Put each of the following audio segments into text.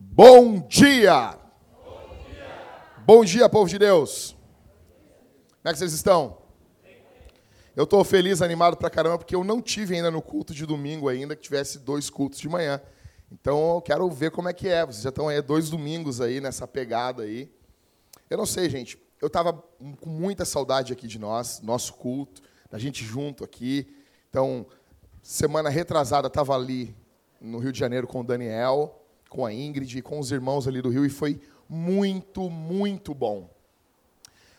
Bom dia! Bom dia, povo de Deus! Como é que vocês estão? Eu estou feliz, animado pra caramba, porque eu não tive ainda no culto de domingo ainda, que tivesse dois cultos de manhã. Então eu quero ver como é que é. Vocês já estão aí dois domingos aí nessa pegada aí. Eu não sei, gente. Eu estava com muita saudade aqui de nós, nosso culto, da gente junto aqui. Então, semana retrasada estava ali no Rio de Janeiro com o Daniel com a Ingrid, com os irmãos ali do Rio, e foi muito, muito bom.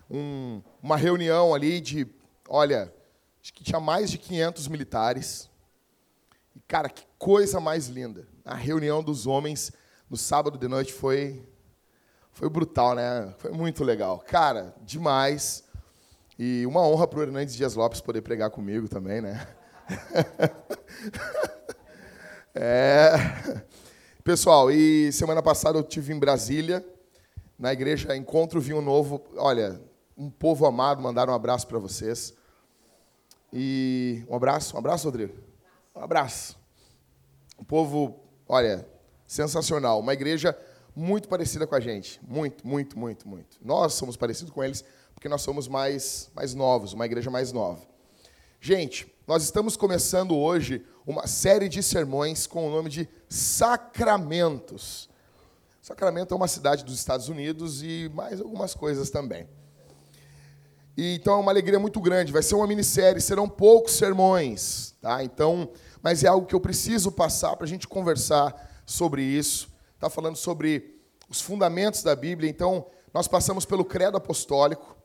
Um, uma reunião ali de, olha, acho que tinha mais de 500 militares. E, cara, que coisa mais linda. A reunião dos homens no sábado de noite foi, foi brutal, né? Foi muito legal. Cara, demais. E uma honra para o Hernandes Dias Lopes poder pregar comigo também, né? é. Pessoal, e semana passada eu tive em Brasília, na igreja Encontro Vinho Novo. Olha, um povo amado, mandaram um abraço para vocês. E um abraço, um abraço, Rodrigo. Um abraço. Um povo, olha, sensacional. Uma igreja muito parecida com a gente. Muito, muito, muito, muito. Nós somos parecidos com eles porque nós somos mais, mais novos, uma igreja mais nova. Gente, nós estamos começando hoje uma série de sermões com o nome de Sacramentos. Sacramento é uma cidade dos Estados Unidos e mais algumas coisas também. E, então é uma alegria muito grande. Vai ser uma minissérie, serão poucos sermões, tá? Então, mas é algo que eu preciso passar para a gente conversar sobre isso. Está falando sobre os fundamentos da Bíblia. Então, nós passamos pelo credo apostólico,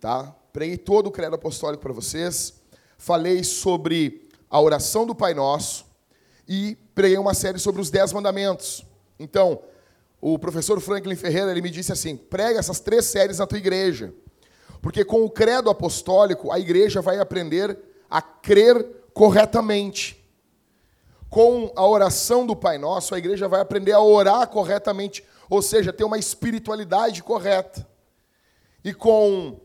tá? Preguei todo o credo apostólico para vocês. Falei sobre a oração do Pai Nosso e preguei uma série sobre os Dez Mandamentos. Então, o professor Franklin Ferreira ele me disse assim: prega essas três séries na tua igreja, porque com o credo apostólico a igreja vai aprender a crer corretamente. Com a oração do Pai Nosso, a igreja vai aprender a orar corretamente, ou seja, ter uma espiritualidade correta. E com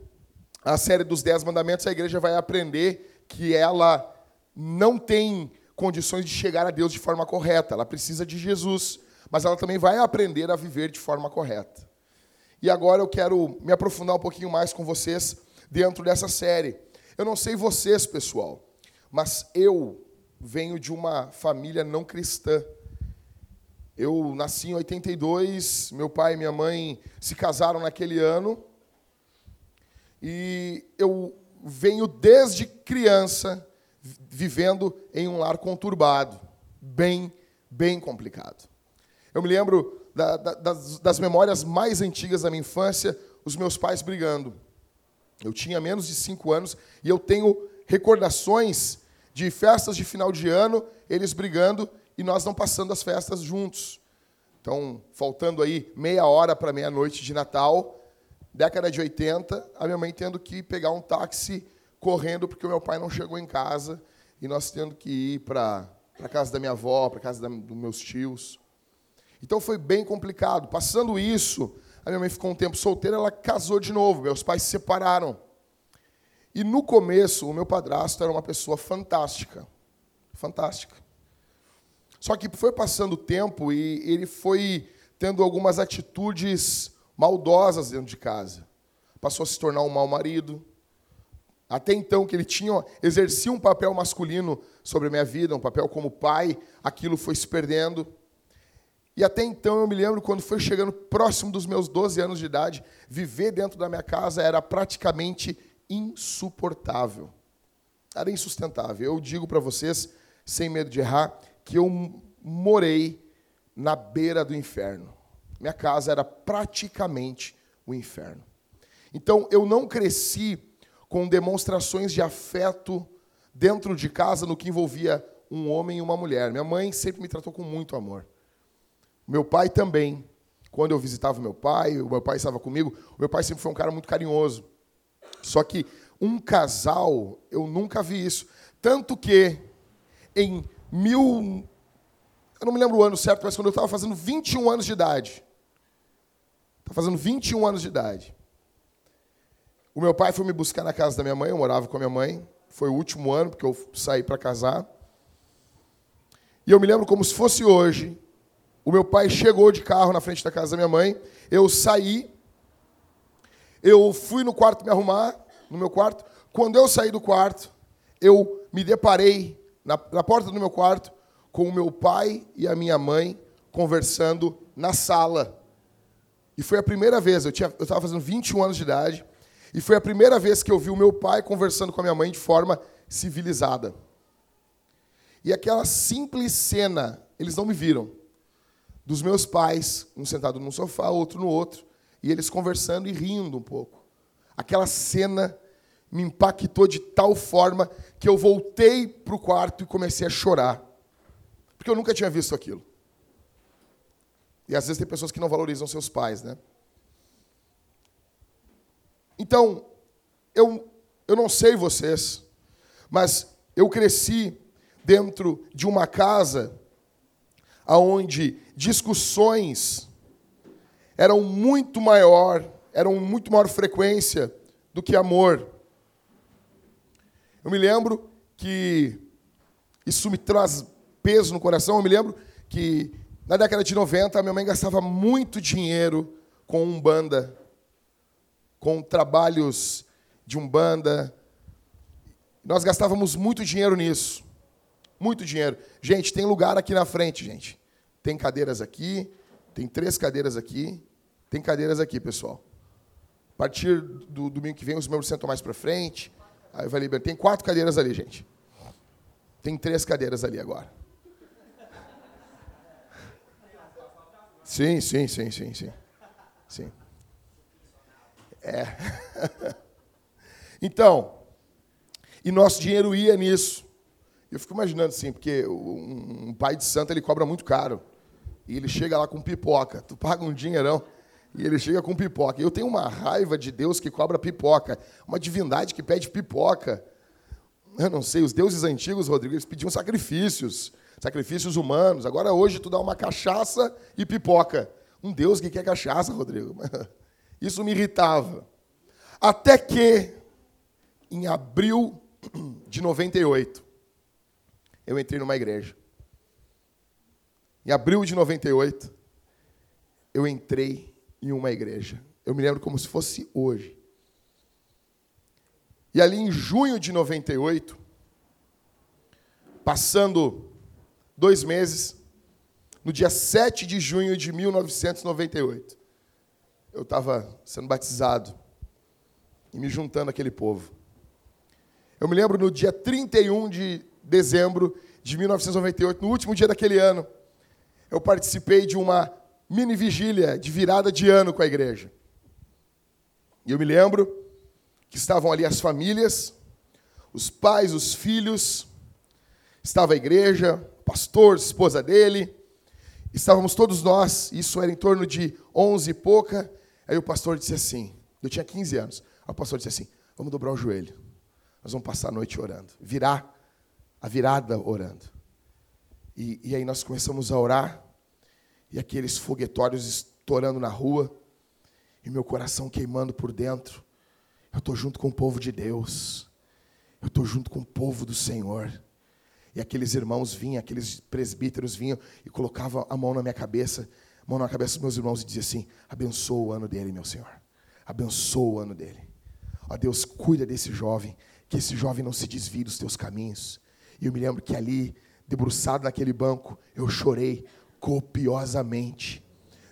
a série dos Dez Mandamentos, a igreja vai aprender que ela não tem condições de chegar a Deus de forma correta. Ela precisa de Jesus, mas ela também vai aprender a viver de forma correta. E agora eu quero me aprofundar um pouquinho mais com vocês dentro dessa série. Eu não sei vocês, pessoal, mas eu venho de uma família não cristã. Eu nasci em 82, meu pai e minha mãe se casaram naquele ano. E eu venho desde criança vivendo em um lar conturbado, bem, bem complicado. Eu me lembro da, da, das, das memórias mais antigas da minha infância, os meus pais brigando. Eu tinha menos de cinco anos e eu tenho recordações de festas de final de ano, eles brigando e nós não passando as festas juntos. Então, faltando aí meia hora para meia-noite de Natal, década de 80, a minha mãe tendo que pegar um táxi correndo porque o meu pai não chegou em casa e nós tendo que ir para a casa da minha avó, para a casa da, dos meus tios. Então foi bem complicado. Passando isso, a minha mãe ficou um tempo solteira, ela casou de novo, meus pais se separaram. E no começo, o meu padrasto era uma pessoa fantástica. Fantástica. Só que foi passando o tempo e ele foi tendo algumas atitudes maldosas dentro de casa. Passou a se tornar um mau marido, até então, que ele tinha, exercia um papel masculino sobre a minha vida, um papel como pai, aquilo foi se perdendo. E até então eu me lembro quando foi chegando próximo dos meus 12 anos de idade, viver dentro da minha casa era praticamente insuportável. Era insustentável. Eu digo para vocês, sem medo de errar, que eu morei na beira do inferno. Minha casa era praticamente o inferno. Então eu não cresci com demonstrações de afeto dentro de casa no que envolvia um homem e uma mulher. Minha mãe sempre me tratou com muito amor. Meu pai também. Quando eu visitava meu pai, o meu pai estava comigo, o meu pai sempre foi um cara muito carinhoso. Só que um casal, eu nunca vi isso. Tanto que em mil. Eu não me lembro o ano certo, mas quando eu estava fazendo 21 anos de idade. Estava fazendo 21 anos de idade. O meu pai foi me buscar na casa da minha mãe, eu morava com a minha mãe. Foi o último ano, porque eu saí para casar. E eu me lembro como se fosse hoje. O meu pai chegou de carro na frente da casa da minha mãe. Eu saí. Eu fui no quarto me arrumar, no meu quarto. Quando eu saí do quarto, eu me deparei na, na porta do meu quarto com o meu pai e a minha mãe conversando na sala. E foi a primeira vez, eu estava fazendo 21 anos de idade, e foi a primeira vez que eu vi o meu pai conversando com a minha mãe de forma civilizada. E aquela simples cena, eles não me viram, dos meus pais, um sentado num sofá, outro no outro, e eles conversando e rindo um pouco. Aquela cena me impactou de tal forma que eu voltei para o quarto e comecei a chorar. Porque eu nunca tinha visto aquilo. E às vezes tem pessoas que não valorizam seus pais, né? Então, eu, eu não sei vocês, mas eu cresci dentro de uma casa onde discussões eram muito maior, eram muito maior frequência do que amor. Eu me lembro que isso me traz peso no coração. Eu me lembro que na década de 90, a minha mãe gastava muito dinheiro com umbanda, com trabalhos de umbanda. Nós gastávamos muito dinheiro nisso. Muito dinheiro. Gente, tem lugar aqui na frente, gente. Tem cadeiras aqui, tem três cadeiras aqui, tem cadeiras aqui, pessoal. A partir do domingo que vem, os membros sentam mais para frente. Aí vai liberar. Tem quatro cadeiras ali, gente. Tem três cadeiras ali agora. Sim, sim, sim, sim, sim. Sim. É. então, e nosso dinheiro ia nisso. Eu fico imaginando assim, porque um pai de santo ele cobra muito caro. E ele chega lá com pipoca. Tu paga um dinheirão e ele chega com pipoca. Eu tenho uma raiva de Deus que cobra pipoca. Uma divindade que pede pipoca. Eu não sei, os deuses antigos, Rodrigo, eles pediam sacrifícios sacrifícios humanos. Agora, hoje, tu dá uma cachaça e pipoca. Um Deus que quer cachaça, Rodrigo. Isso me irritava. Até que, em abril de 98, eu entrei numa igreja. Em abril de 98, eu entrei em uma igreja. Eu me lembro como se fosse hoje. E ali em junho de 98, passando dois meses, no dia 7 de junho de 1998. Eu estava sendo batizado e me juntando àquele povo. Eu me lembro no dia 31 de dezembro de 1998, no último dia daquele ano, eu participei de uma mini vigília de virada de ano com a igreja. E eu me lembro que estavam ali as famílias, os pais, os filhos, estava a igreja, pastor, esposa dele. Estávamos todos nós, isso era em torno de 11 e pouca. Aí o pastor disse assim: eu tinha 15 anos. Aí o pastor disse assim: vamos dobrar o joelho. Nós vamos passar a noite orando. Virar a virada orando. E, e aí nós começamos a orar. E aqueles foguetórios estourando na rua. E meu coração queimando por dentro. Eu estou junto com o povo de Deus. Eu estou junto com o povo do Senhor. E aqueles irmãos vinham, aqueles presbíteros vinham e colocavam a mão na minha cabeça, mão na cabeça dos meus irmãos e diziam assim: abençoa o ano dele, meu Senhor. Abençoa o ano dele. Ó Deus, cuida desse jovem, que esse jovem não se desvie dos teus caminhos. E eu me lembro que ali, debruçado naquele banco, eu chorei copiosamente.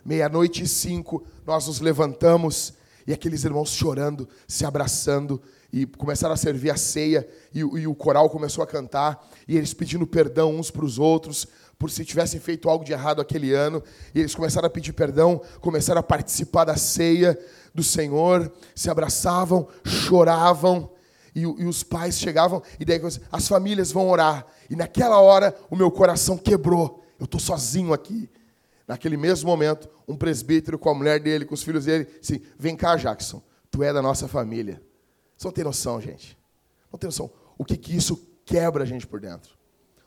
Meia-noite e cinco, nós nos levantamos e aqueles irmãos chorando, se abraçando, e começaram a servir a ceia, e, e o coral começou a cantar, e eles pedindo perdão uns para os outros, por se tivessem feito algo de errado aquele ano, e eles começaram a pedir perdão, começaram a participar da ceia do Senhor, se abraçavam, choravam, e, e os pais chegavam, e daí as famílias vão orar, e naquela hora o meu coração quebrou, eu estou sozinho aqui. Naquele mesmo momento, um presbítero com a mulher dele, com os filhos dele, disse: Vem cá, Jackson, tu é da nossa família. Você não tem noção, gente. Não tem noção. O que, que isso quebra a gente por dentro.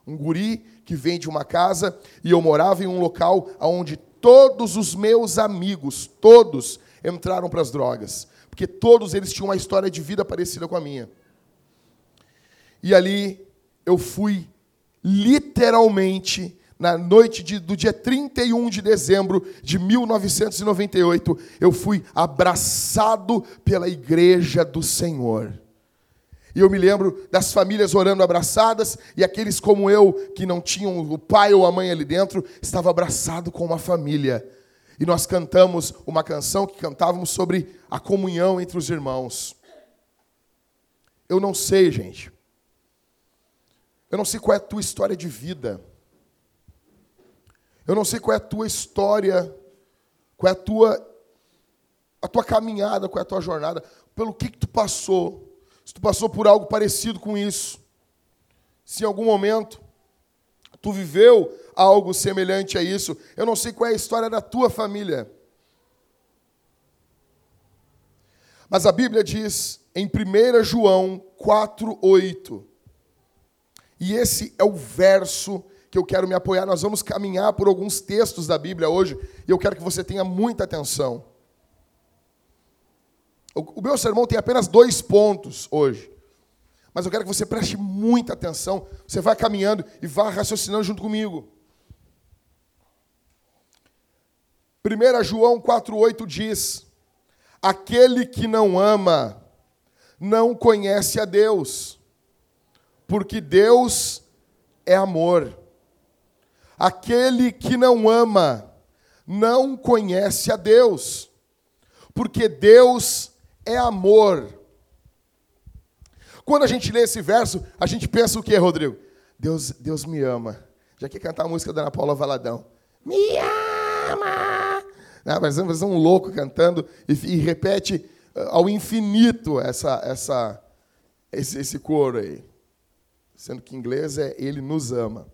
Um guri que vem de uma casa e eu morava em um local onde todos os meus amigos, todos, entraram para as drogas. Porque todos eles tinham uma história de vida parecida com a minha. E ali eu fui literalmente na noite de, do dia 31 de dezembro de 1998, eu fui abraçado pela igreja do Senhor. E eu me lembro das famílias orando abraçadas, e aqueles como eu, que não tinham o pai ou a mãe ali dentro, estava abraçado com uma família. E nós cantamos uma canção que cantávamos sobre a comunhão entre os irmãos. Eu não sei, gente. Eu não sei qual é a tua história de vida. Eu não sei qual é a tua história, qual é a tua, a tua caminhada, qual é a tua jornada, pelo que, que tu passou. Se tu passou por algo parecido com isso. Se em algum momento tu viveu algo semelhante a isso. Eu não sei qual é a história da tua família. Mas a Bíblia diz em 1 João 4:8. E esse é o verso que eu quero me apoiar. Nós vamos caminhar por alguns textos da Bíblia hoje e eu quero que você tenha muita atenção. O meu sermão tem apenas dois pontos hoje. Mas eu quero que você preste muita atenção. Você vai caminhando e vá raciocinando junto comigo. 1 João 4,8 diz: Aquele que não ama, não conhece a Deus, porque Deus é amor. Aquele que não ama não conhece a Deus, porque Deus é amor. Quando a gente lê esse verso, a gente pensa o que, Rodrigo? Deus, Deus me ama. Já quer cantar a música da Ana Paula Valadão. Me ama! Não, mas é um louco cantando e, e repete uh, ao infinito essa, essa, esse, esse coro aí. Sendo que em inglês é Ele nos ama.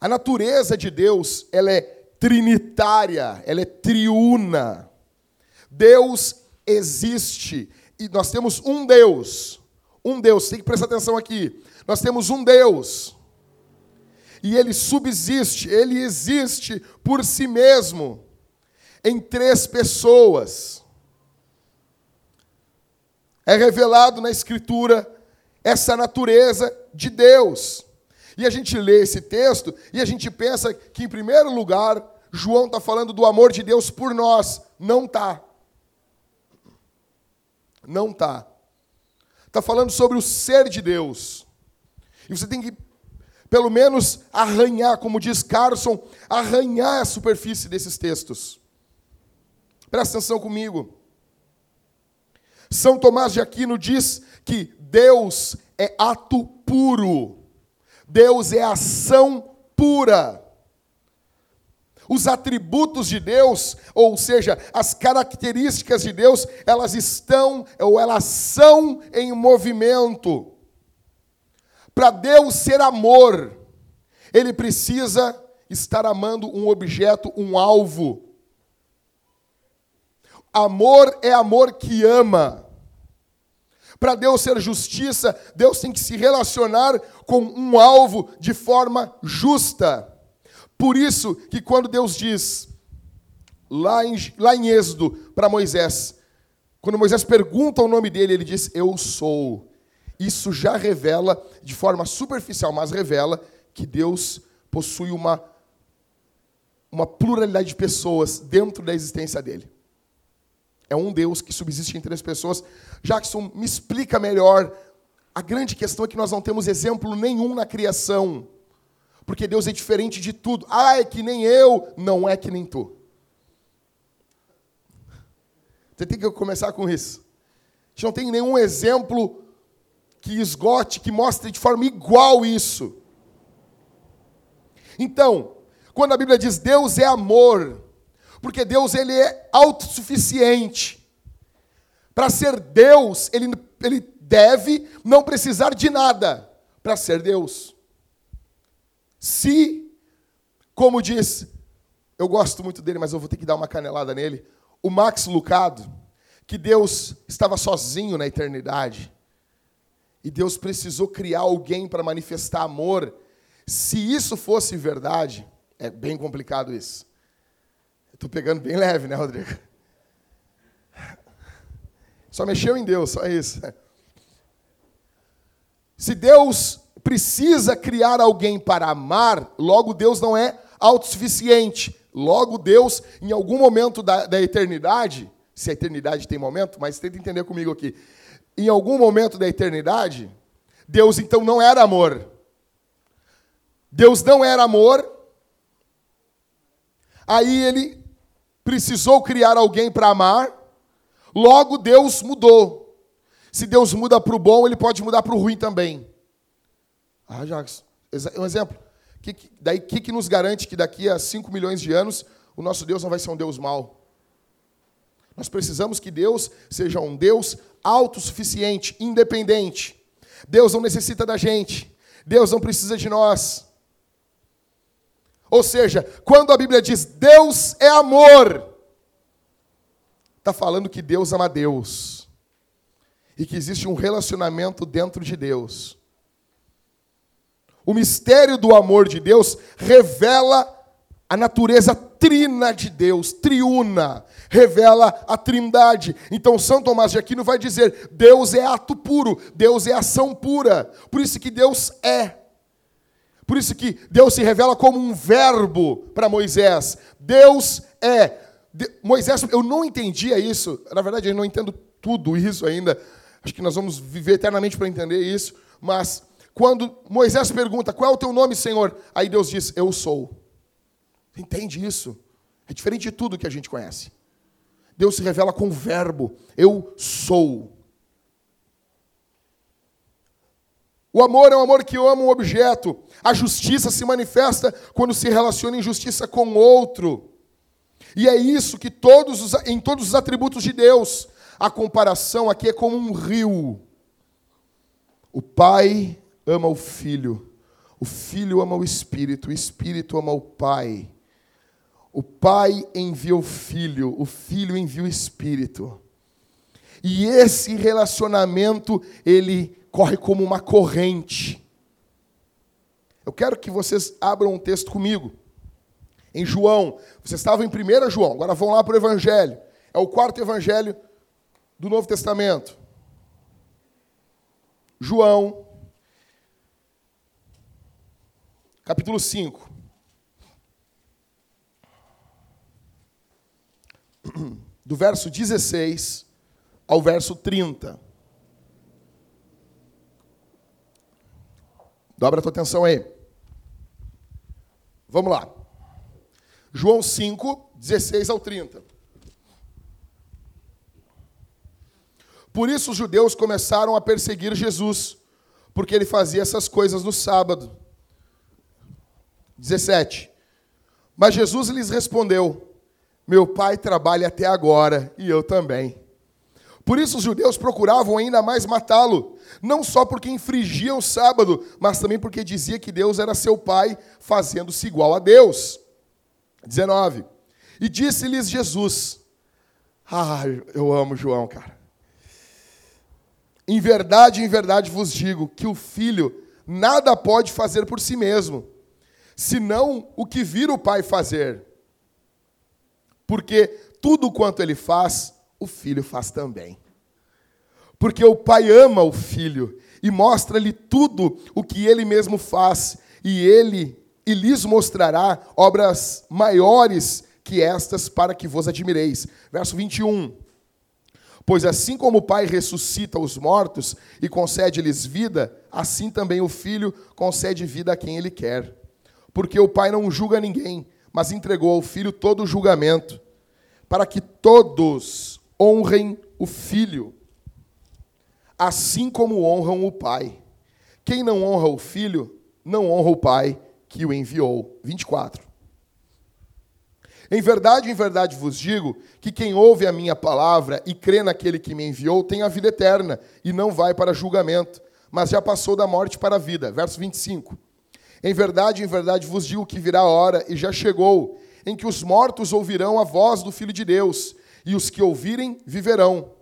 A natureza de Deus, ela é trinitária, ela é triuna. Deus existe e nós temos um Deus. Um Deus, tem que prestar atenção aqui. Nós temos um Deus. E ele subsiste, ele existe por si mesmo em três pessoas. É revelado na Escritura essa natureza de Deus. E a gente lê esse texto e a gente pensa que, em primeiro lugar, João está falando do amor de Deus por nós. Não está. Não está. Está falando sobre o ser de Deus. E você tem que, pelo menos, arranhar, como diz Carson, arranhar a superfície desses textos. Presta atenção comigo. São Tomás de Aquino diz que Deus é ato puro. Deus é ação pura. Os atributos de Deus, ou seja, as características de Deus, elas estão ou elas são em movimento. Para Deus ser amor, ele precisa estar amando um objeto, um alvo. Amor é amor que ama. Para Deus ser justiça, Deus tem que se relacionar com um alvo de forma justa. Por isso que quando Deus diz, lá em, lá em Êxodo, para Moisés, quando Moisés pergunta o nome dele, ele diz: Eu sou. Isso já revela, de forma superficial, mas revela que Deus possui uma, uma pluralidade de pessoas dentro da existência dele. É um Deus que subsiste entre as pessoas. Jackson, me explica melhor. A grande questão é que nós não temos exemplo nenhum na criação. Porque Deus é diferente de tudo. Ah, é que nem eu. Não é que nem tu. Você tem que começar com isso. A gente não tem nenhum exemplo que esgote, que mostre de forma igual isso. Então, quando a Bíblia diz Deus é amor, porque Deus ele é autossuficiente. Para ser Deus, ele, ele deve não precisar de nada para ser Deus. Se, como diz, eu gosto muito dele, mas eu vou ter que dar uma canelada nele, o Max Lucado, que Deus estava sozinho na eternidade, e Deus precisou criar alguém para manifestar amor. Se isso fosse verdade, é bem complicado isso. Estou pegando bem leve, né, Rodrigo? Só mexeu em Deus, só isso. Se Deus precisa criar alguém para amar, logo Deus não é autossuficiente. Logo Deus, em algum momento da, da eternidade, se a eternidade tem momento, mas tenta entender comigo aqui. Em algum momento da eternidade, Deus então não era amor. Deus não era amor. Aí ele precisou criar alguém para amar. Logo Deus mudou. Se Deus muda para o bom, ele pode mudar para o ruim também. Ah, Jacques, um exemplo. Que, daí, o que, que nos garante que daqui a 5 milhões de anos o nosso Deus não vai ser um Deus mau? Nós precisamos que Deus seja um Deus autossuficiente, independente. Deus não necessita da gente. Deus não precisa de nós. Ou seja, quando a Bíblia diz Deus é amor, está falando que Deus ama Deus. E que existe um relacionamento dentro de Deus. O mistério do amor de Deus revela a natureza trina de Deus, triuna, revela a trindade. Então São Tomás de Aquino vai dizer: Deus é ato puro, Deus é ação pura. Por isso que Deus é. Por isso que Deus se revela como um verbo para Moisés. Deus é. De... Moisés, eu não entendia isso. Na verdade, eu não entendo tudo isso ainda. Acho que nós vamos viver eternamente para entender isso. Mas quando Moisés pergunta: Qual é o teu nome, Senhor? Aí Deus diz: Eu sou. Entende isso? É diferente de tudo que a gente conhece. Deus se revela com o verbo: Eu sou. O amor é um amor que ama um objeto. A justiça se manifesta quando se relaciona em justiça com outro. E é isso que todos os, em todos os atributos de Deus. A comparação aqui é como um rio. O Pai ama o Filho, o Filho ama o Espírito, o Espírito ama o Pai. O Pai envia o Filho, o Filho envia o Espírito. E esse relacionamento, ele corre como uma corrente. Eu quero que vocês abram um texto comigo. Em João, vocês estavam em 1 João, agora vão lá para o Evangelho. É o quarto Evangelho do Novo Testamento. João, capítulo 5. Do verso 16 ao verso 30. Dobra a tua atenção aí. Vamos lá. João 5, 16 ao 30. Por isso os judeus começaram a perseguir Jesus, porque ele fazia essas coisas no sábado. 17. Mas Jesus lhes respondeu: Meu pai trabalha até agora e eu também. Por isso os judeus procuravam ainda mais matá-lo, não só porque infringia o sábado, mas também porque dizia que Deus era seu pai, fazendo-se igual a Deus. 19. E disse-lhes Jesus: Ah, eu amo João, cara. Em verdade, em verdade vos digo que o filho nada pode fazer por si mesmo, senão o que vira o pai fazer. Porque tudo quanto ele faz, o filho faz também. Porque o pai ama o filho e mostra-lhe tudo o que ele mesmo faz, e ele e lhes mostrará obras maiores que estas para que vos admireis. Verso 21. Pois assim como o Pai ressuscita os mortos e concede-lhes vida, assim também o Filho concede vida a quem ele quer. Porque o Pai não julga ninguém, mas entregou ao Filho todo o julgamento, para que todos honrem o filho, assim como honram o pai. Quem não honra o filho, não honra o pai que o enviou. 24. Em verdade, em verdade vos digo que quem ouve a minha palavra e crê naquele que me enviou tem a vida eterna e não vai para julgamento, mas já passou da morte para a vida. Verso 25. Em verdade, em verdade vos digo que virá a hora e já chegou em que os mortos ouvirão a voz do Filho de Deus e os que ouvirem viverão.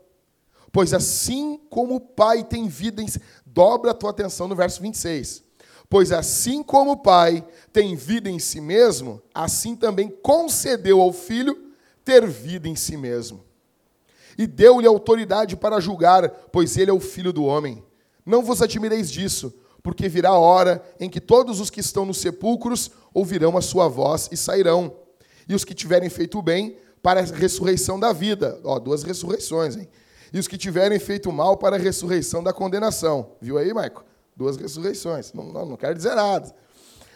Pois assim como o Pai tem vida em si, dobra a tua atenção no verso 26. Pois assim como o Pai tem vida em si mesmo, assim também concedeu ao Filho ter vida em si mesmo. E deu-lhe autoridade para julgar, pois ele é o Filho do homem. Não vos admireis disso, porque virá a hora em que todos os que estão nos sepulcros ouvirão a sua voz e sairão. E os que tiverem feito o bem para a ressurreição da vida. Ó, duas ressurreições, hein? E os que tiverem feito mal para a ressurreição da condenação. Viu aí, Maico? Duas ressurreições. Não, não, não quero dizer nada.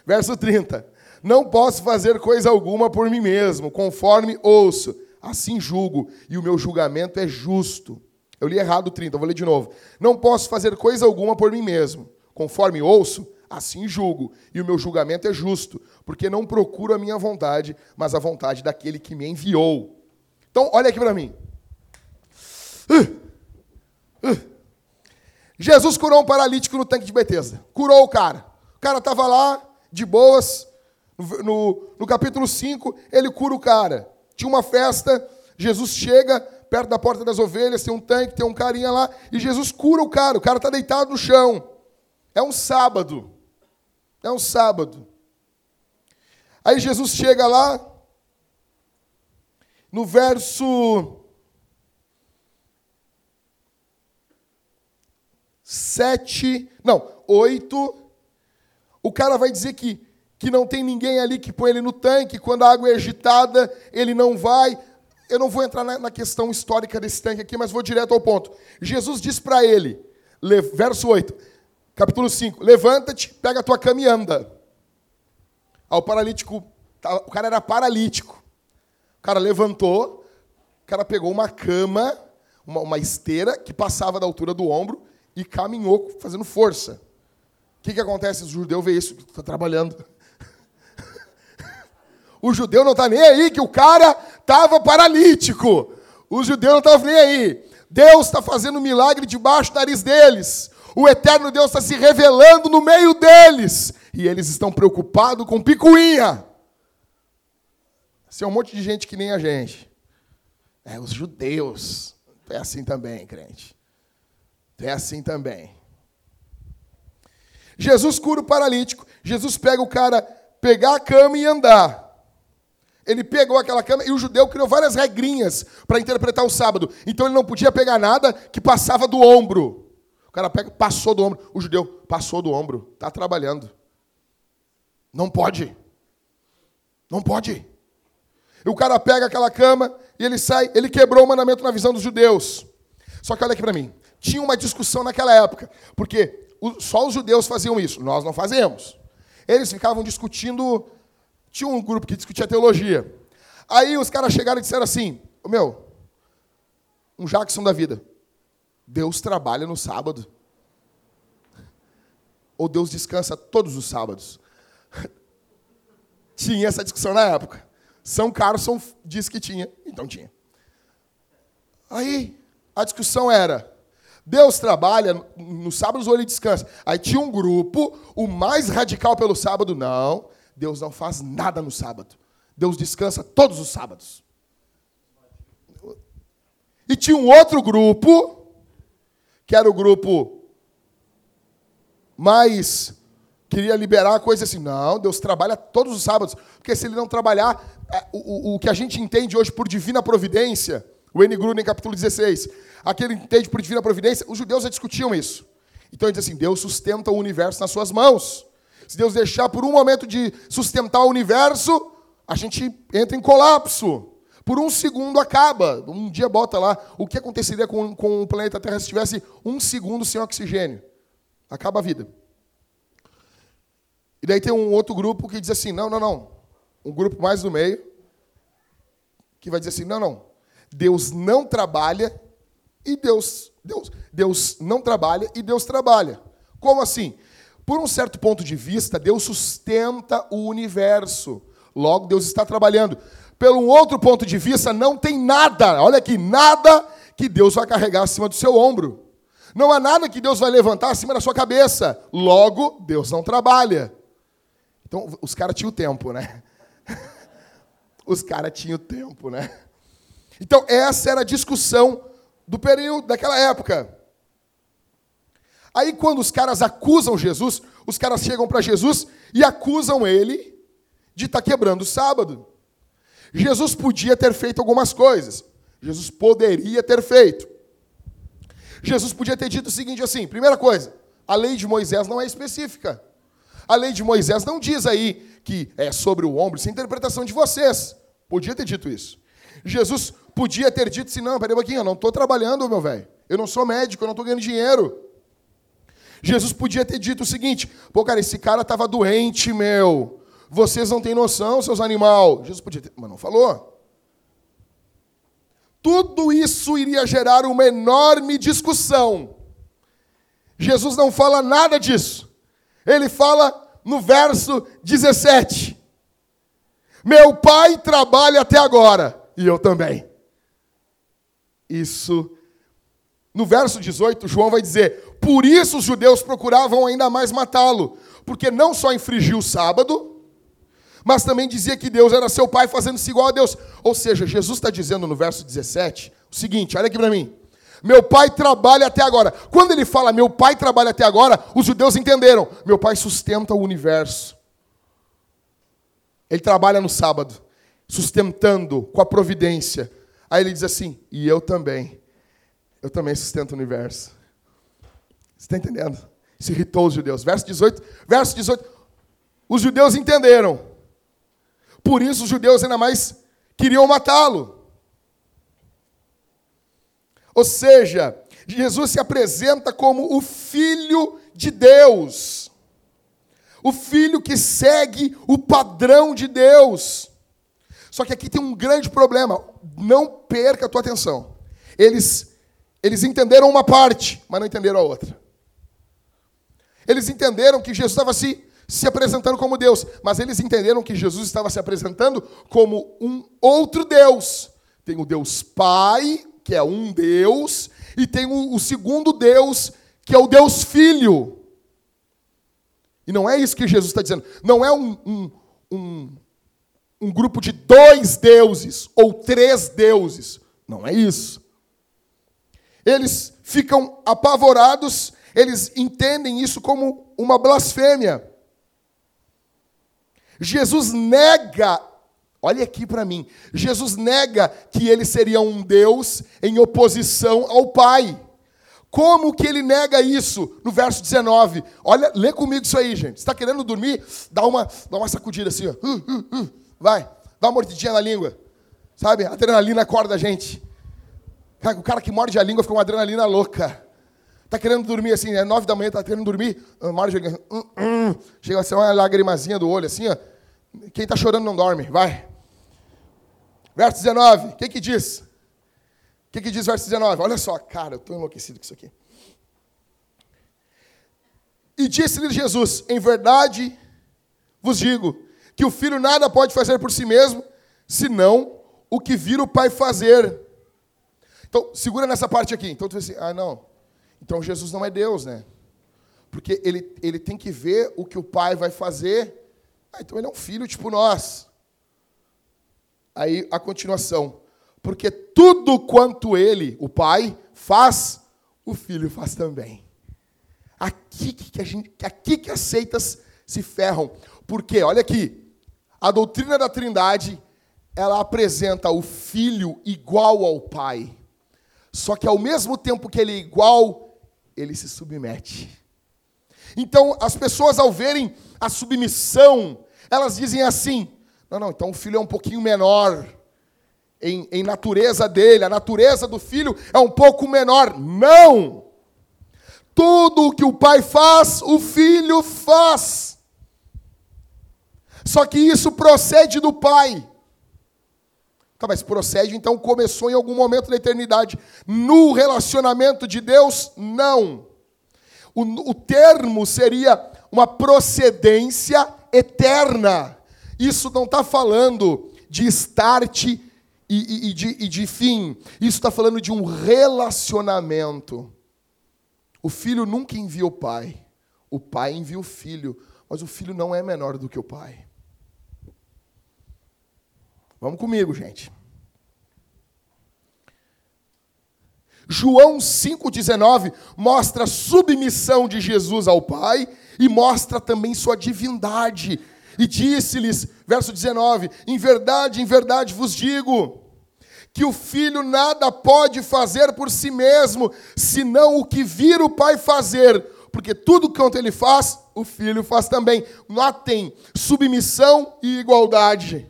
Verso 30. Não posso fazer coisa alguma por mim mesmo, conforme ouço. Assim julgo, e o meu julgamento é justo. Eu li errado o 30, vou ler de novo. Não posso fazer coisa alguma por mim mesmo, conforme ouço, assim julgo, e o meu julgamento é justo, porque não procuro a minha vontade, mas a vontade daquele que me enviou. Então, olha aqui para mim. Uh, uh. Jesus curou um paralítico no tanque de Betesda. Curou o cara. O cara estava lá, de boas. No, no, no capítulo 5, ele cura o cara. Tinha uma festa, Jesus chega perto da porta das ovelhas, tem um tanque, tem um carinha lá, e Jesus cura o cara. O cara está deitado no chão. É um sábado. É um sábado. Aí Jesus chega lá, no verso 7, não, 8, o cara vai dizer que, que não tem ninguém ali que põe ele no tanque, quando a água é agitada, ele não vai. Eu não vou entrar na, questão histórica desse tanque aqui, mas vou direto ao ponto. Jesus diz para ele, verso 8, capítulo 5: Levanta-te, pega a tua cama e anda. Ao paralítico, tá, o cara era paralítico. O cara levantou, o cara pegou uma cama, uma, uma esteira que passava da altura do ombro, e caminhou fazendo força. O que, que acontece? O judeu vê isso, está trabalhando. o judeu não está nem aí que o cara estava paralítico. O judeu não estava nem aí. Deus está fazendo um milagre debaixo do nariz deles. O eterno Deus está se revelando no meio deles. E eles estão preocupados com picuinha. Assim, é um monte de gente que nem a gente. É, os judeus. É assim também, crente. É assim também. Jesus cura o paralítico. Jesus pega o cara pegar a cama e andar. Ele pegou aquela cama e o judeu criou várias regrinhas para interpretar o sábado. Então ele não podia pegar nada que passava do ombro. O cara pega, passou do ombro. O judeu passou do ombro, está trabalhando. Não pode. Não pode. E o cara pega aquela cama e ele sai, ele quebrou o mandamento na visão dos judeus. Só que olha aqui para mim tinha uma discussão naquela época, porque só os judeus faziam isso, nós não fazemos. Eles ficavam discutindo, tinha um grupo que discutia teologia. Aí os caras chegaram e disseram assim: Meu, um Jackson da vida, Deus trabalha no sábado. Ou Deus descansa todos os sábados? tinha essa discussão na época. São Carson disse que tinha, então tinha. Aí a discussão era: Deus trabalha no sábado ou ele descansa. Aí tinha um grupo, o mais radical pelo sábado, não. Deus não faz nada no sábado. Deus descansa todos os sábados. E tinha um outro grupo, que era o grupo mais queria liberar a coisa assim. Não, Deus trabalha todos os sábados. Porque se ele não trabalhar, é, o, o, o que a gente entende hoje por divina providência, o N. Gruden, capítulo 16, aquele entende por divina providência, os judeus já discutiam isso. Então ele diz assim: Deus sustenta o universo nas suas mãos. Se Deus deixar por um momento de sustentar o universo, a gente entra em colapso. Por um segundo acaba. Um dia bota lá o que aconteceria com, com o planeta Terra se tivesse um segundo sem oxigênio. Acaba a vida. E daí tem um outro grupo que diz assim: não, não, não. Um grupo mais do meio, que vai dizer assim: não, não. Deus não trabalha e Deus, Deus, Deus não trabalha e Deus trabalha. Como assim? Por um certo ponto de vista, Deus sustenta o universo. Logo, Deus está trabalhando. Pelo um outro ponto de vista, não tem nada, olha aqui, nada que Deus vai carregar acima do seu ombro. Não há nada que Deus vai levantar acima da sua cabeça. Logo, Deus não trabalha. Então, os caras tinham tempo, né? Os caras tinham tempo, né? Então, essa era a discussão do período daquela época. Aí quando os caras acusam Jesus, os caras chegam para Jesus e acusam ele de estar tá quebrando o sábado. Jesus podia ter feito algumas coisas. Jesus poderia ter feito. Jesus podia ter dito o seguinte assim: primeira coisa, A lei de Moisés não é específica. A lei de Moisés não diz aí que é sobre o ombro, isso é interpretação de vocês. Podia ter dito isso. Jesus podia ter dito assim: não, peraí um pouquinho, eu não estou trabalhando, meu velho. Eu não sou médico, eu não estou ganhando dinheiro. Jesus podia ter dito o seguinte: pô, cara, esse cara estava doente, meu. Vocês não têm noção, seus animal. Jesus podia ter, mas não falou. Tudo isso iria gerar uma enorme discussão. Jesus não fala nada disso. Ele fala no verso 17: Meu pai trabalha até agora, e eu também. Isso. No verso 18, João vai dizer: Por isso os judeus procuravam ainda mais matá-lo, porque não só infringiu o sábado, mas também dizia que Deus era seu pai, fazendo-se igual a Deus. Ou seja, Jesus está dizendo no verso 17 o seguinte: olha aqui para mim. Meu pai trabalha até agora. Quando ele fala meu pai trabalha até agora, os judeus entenderam. Meu pai sustenta o universo. Ele trabalha no sábado, sustentando com a providência. Aí ele diz assim: e eu também. Eu também sustento o universo. Você está entendendo? Isso irritou os judeus. Verso 18, verso 18. Os judeus entenderam. Por isso os judeus ainda mais queriam matá-lo. Ou seja, Jesus se apresenta como o Filho de Deus. O filho que segue o padrão de Deus. Só que aqui tem um grande problema. Não perca a tua atenção. Eles, eles entenderam uma parte, mas não entenderam a outra. Eles entenderam que Jesus estava se, se apresentando como Deus, mas eles entenderam que Jesus estava se apresentando como um outro Deus. Tem o Deus Pai, que é um Deus, e tem o, o segundo Deus, que é o Deus Filho. E não é isso que Jesus está dizendo. Não é um, um, um, um grupo de dois deuses ou três deuses. Não é isso. Eles ficam apavorados, eles entendem isso como uma blasfêmia. Jesus nega Olha aqui para mim. Jesus nega que ele seria um Deus em oposição ao Pai. Como que ele nega isso? No verso 19. Olha, lê comigo isso aí, gente. Está querendo dormir? Dá uma, dá uma sacudida assim, ó. Uh, uh, uh. Vai, dá uma mordidinha na língua. Sabe? A adrenalina acorda a gente. O cara que morde a língua fica uma adrenalina louca. Tá querendo dormir assim, é nove da manhã, tá querendo dormir, morde a língua. Hum, hum. Chega a ser uma lagrimazinha do olho assim, ó. Quem tá chorando não dorme, vai. Verso 19, o que que diz? O que que diz verso 19? Olha só, cara, eu estou enlouquecido com isso aqui. E disse-lhe Jesus: Em verdade vos digo que o filho nada pode fazer por si mesmo, senão o que vir o pai fazer. Então, segura nessa parte aqui. Então tu assim: ah, não. Então Jesus não é Deus, né? Porque ele, ele tem que ver o que o pai vai fazer. Ah, então ele é um filho tipo nós. Aí a continuação. Porque tudo quanto ele, o pai, faz, o filho faz também. Aqui que, a gente, aqui que as seitas se ferram. Porque, olha aqui, a doutrina da Trindade, ela apresenta o filho igual ao pai. Só que ao mesmo tempo que ele é igual, ele se submete. Então, as pessoas ao verem a submissão, elas dizem assim: não, não, então o filho é um pouquinho menor em, em natureza dele, a natureza do filho é um pouco menor. Não! Tudo o que o pai faz, o filho faz. Só que isso procede do pai. Tá, mas procede, então começou em algum momento da eternidade. No relacionamento de Deus, não. O, o termo seria uma procedência eterna. Isso não está falando de start e, e, e, de, e de fim. Isso está falando de um relacionamento. O filho nunca envia o pai. O pai envia o filho. Mas o filho não é menor do que o pai. Vamos comigo, gente. João 5,19 mostra a submissão de Jesus ao Pai e mostra também sua divindade. E disse-lhes, verso 19: Em verdade, em verdade vos digo, que o filho nada pode fazer por si mesmo, senão o que vir o pai fazer, porque tudo quanto ele faz, o filho faz também. Lá tem submissão e igualdade.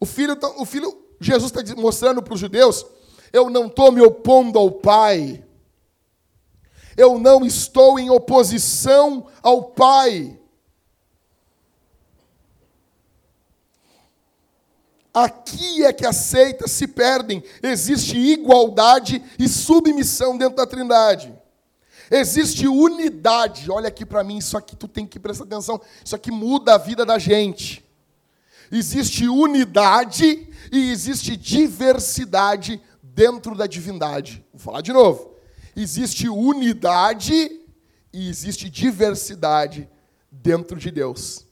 O filho, o filho Jesus está mostrando para os judeus: eu não estou me opondo ao Pai, eu não estou em oposição ao Pai. Aqui é que as seitas se perdem. Existe igualdade e submissão dentro da Trindade. Existe unidade. Olha aqui para mim, isso aqui tu tem que prestar atenção. Isso aqui muda a vida da gente. Existe unidade e existe diversidade dentro da divindade. Vou falar de novo. Existe unidade e existe diversidade dentro de Deus.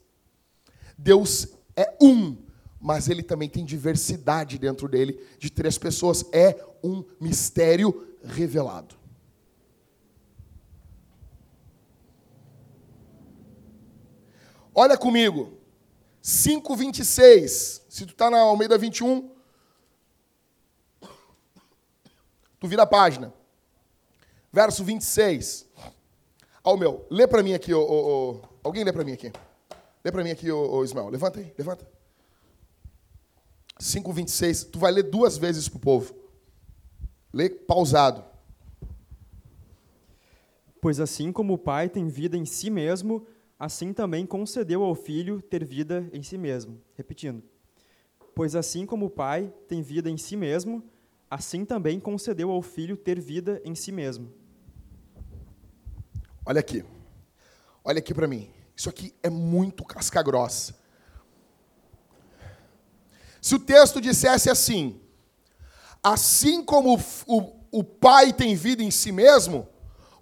Deus é um, mas ele também tem diversidade dentro dele, de três pessoas. É um mistério revelado. Olha comigo, 5,26. Se tu está na Almeida 21, tu vira a página. Verso 26. Ó, oh, meu, lê para mim aqui, oh, oh, alguém lê para mim aqui. Lê para mim aqui, ô, Ismael. Levanta aí, levanta. 5,26. Tu vai ler duas vezes para o povo. Lê pausado. Pois assim como o Pai tem vida em si mesmo, assim também concedeu ao Filho ter vida em si mesmo. Repetindo. Pois assim como o Pai tem vida em si mesmo, assim também concedeu ao Filho ter vida em si mesmo. Olha aqui. Olha aqui para mim. Isso aqui é muito casca grossa. Se o texto dissesse assim: assim como o, o, o pai tem vida em si mesmo,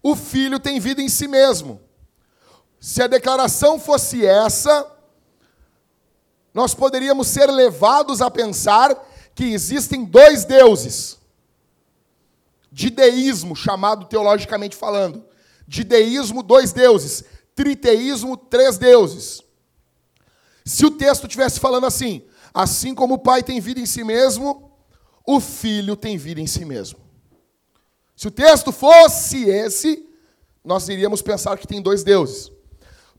o filho tem vida em si mesmo. Se a declaração fosse essa, nós poderíamos ser levados a pensar que existem dois deuses. De deísmo, chamado teologicamente falando. De deísmo, dois deuses. Triteísmo, três deuses. Se o texto tivesse falando assim, Assim como o Pai tem vida em si mesmo, o Filho tem vida em si mesmo. Se o texto fosse esse, nós iríamos pensar que tem dois deuses.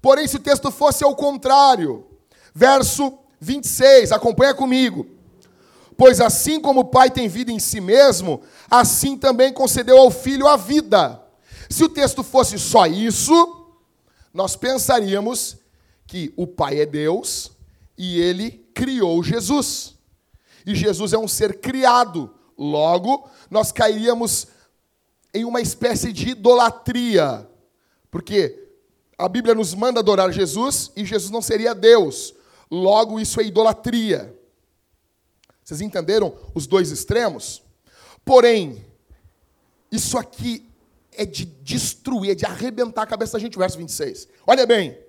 Porém, se o texto fosse ao contrário, verso 26, acompanha comigo. Pois assim como o Pai tem vida em si mesmo, assim também concedeu ao Filho a vida. Se o texto fosse só isso, nós pensaríamos que o Pai é Deus e ele criou Jesus. E Jesus é um ser criado. Logo, nós cairíamos em uma espécie de idolatria. Porque a Bíblia nos manda adorar Jesus e Jesus não seria Deus. Logo, isso é idolatria. Vocês entenderam os dois extremos? Porém, isso aqui é de destruir, é de arrebentar a cabeça da gente, verso 26. Olha bem.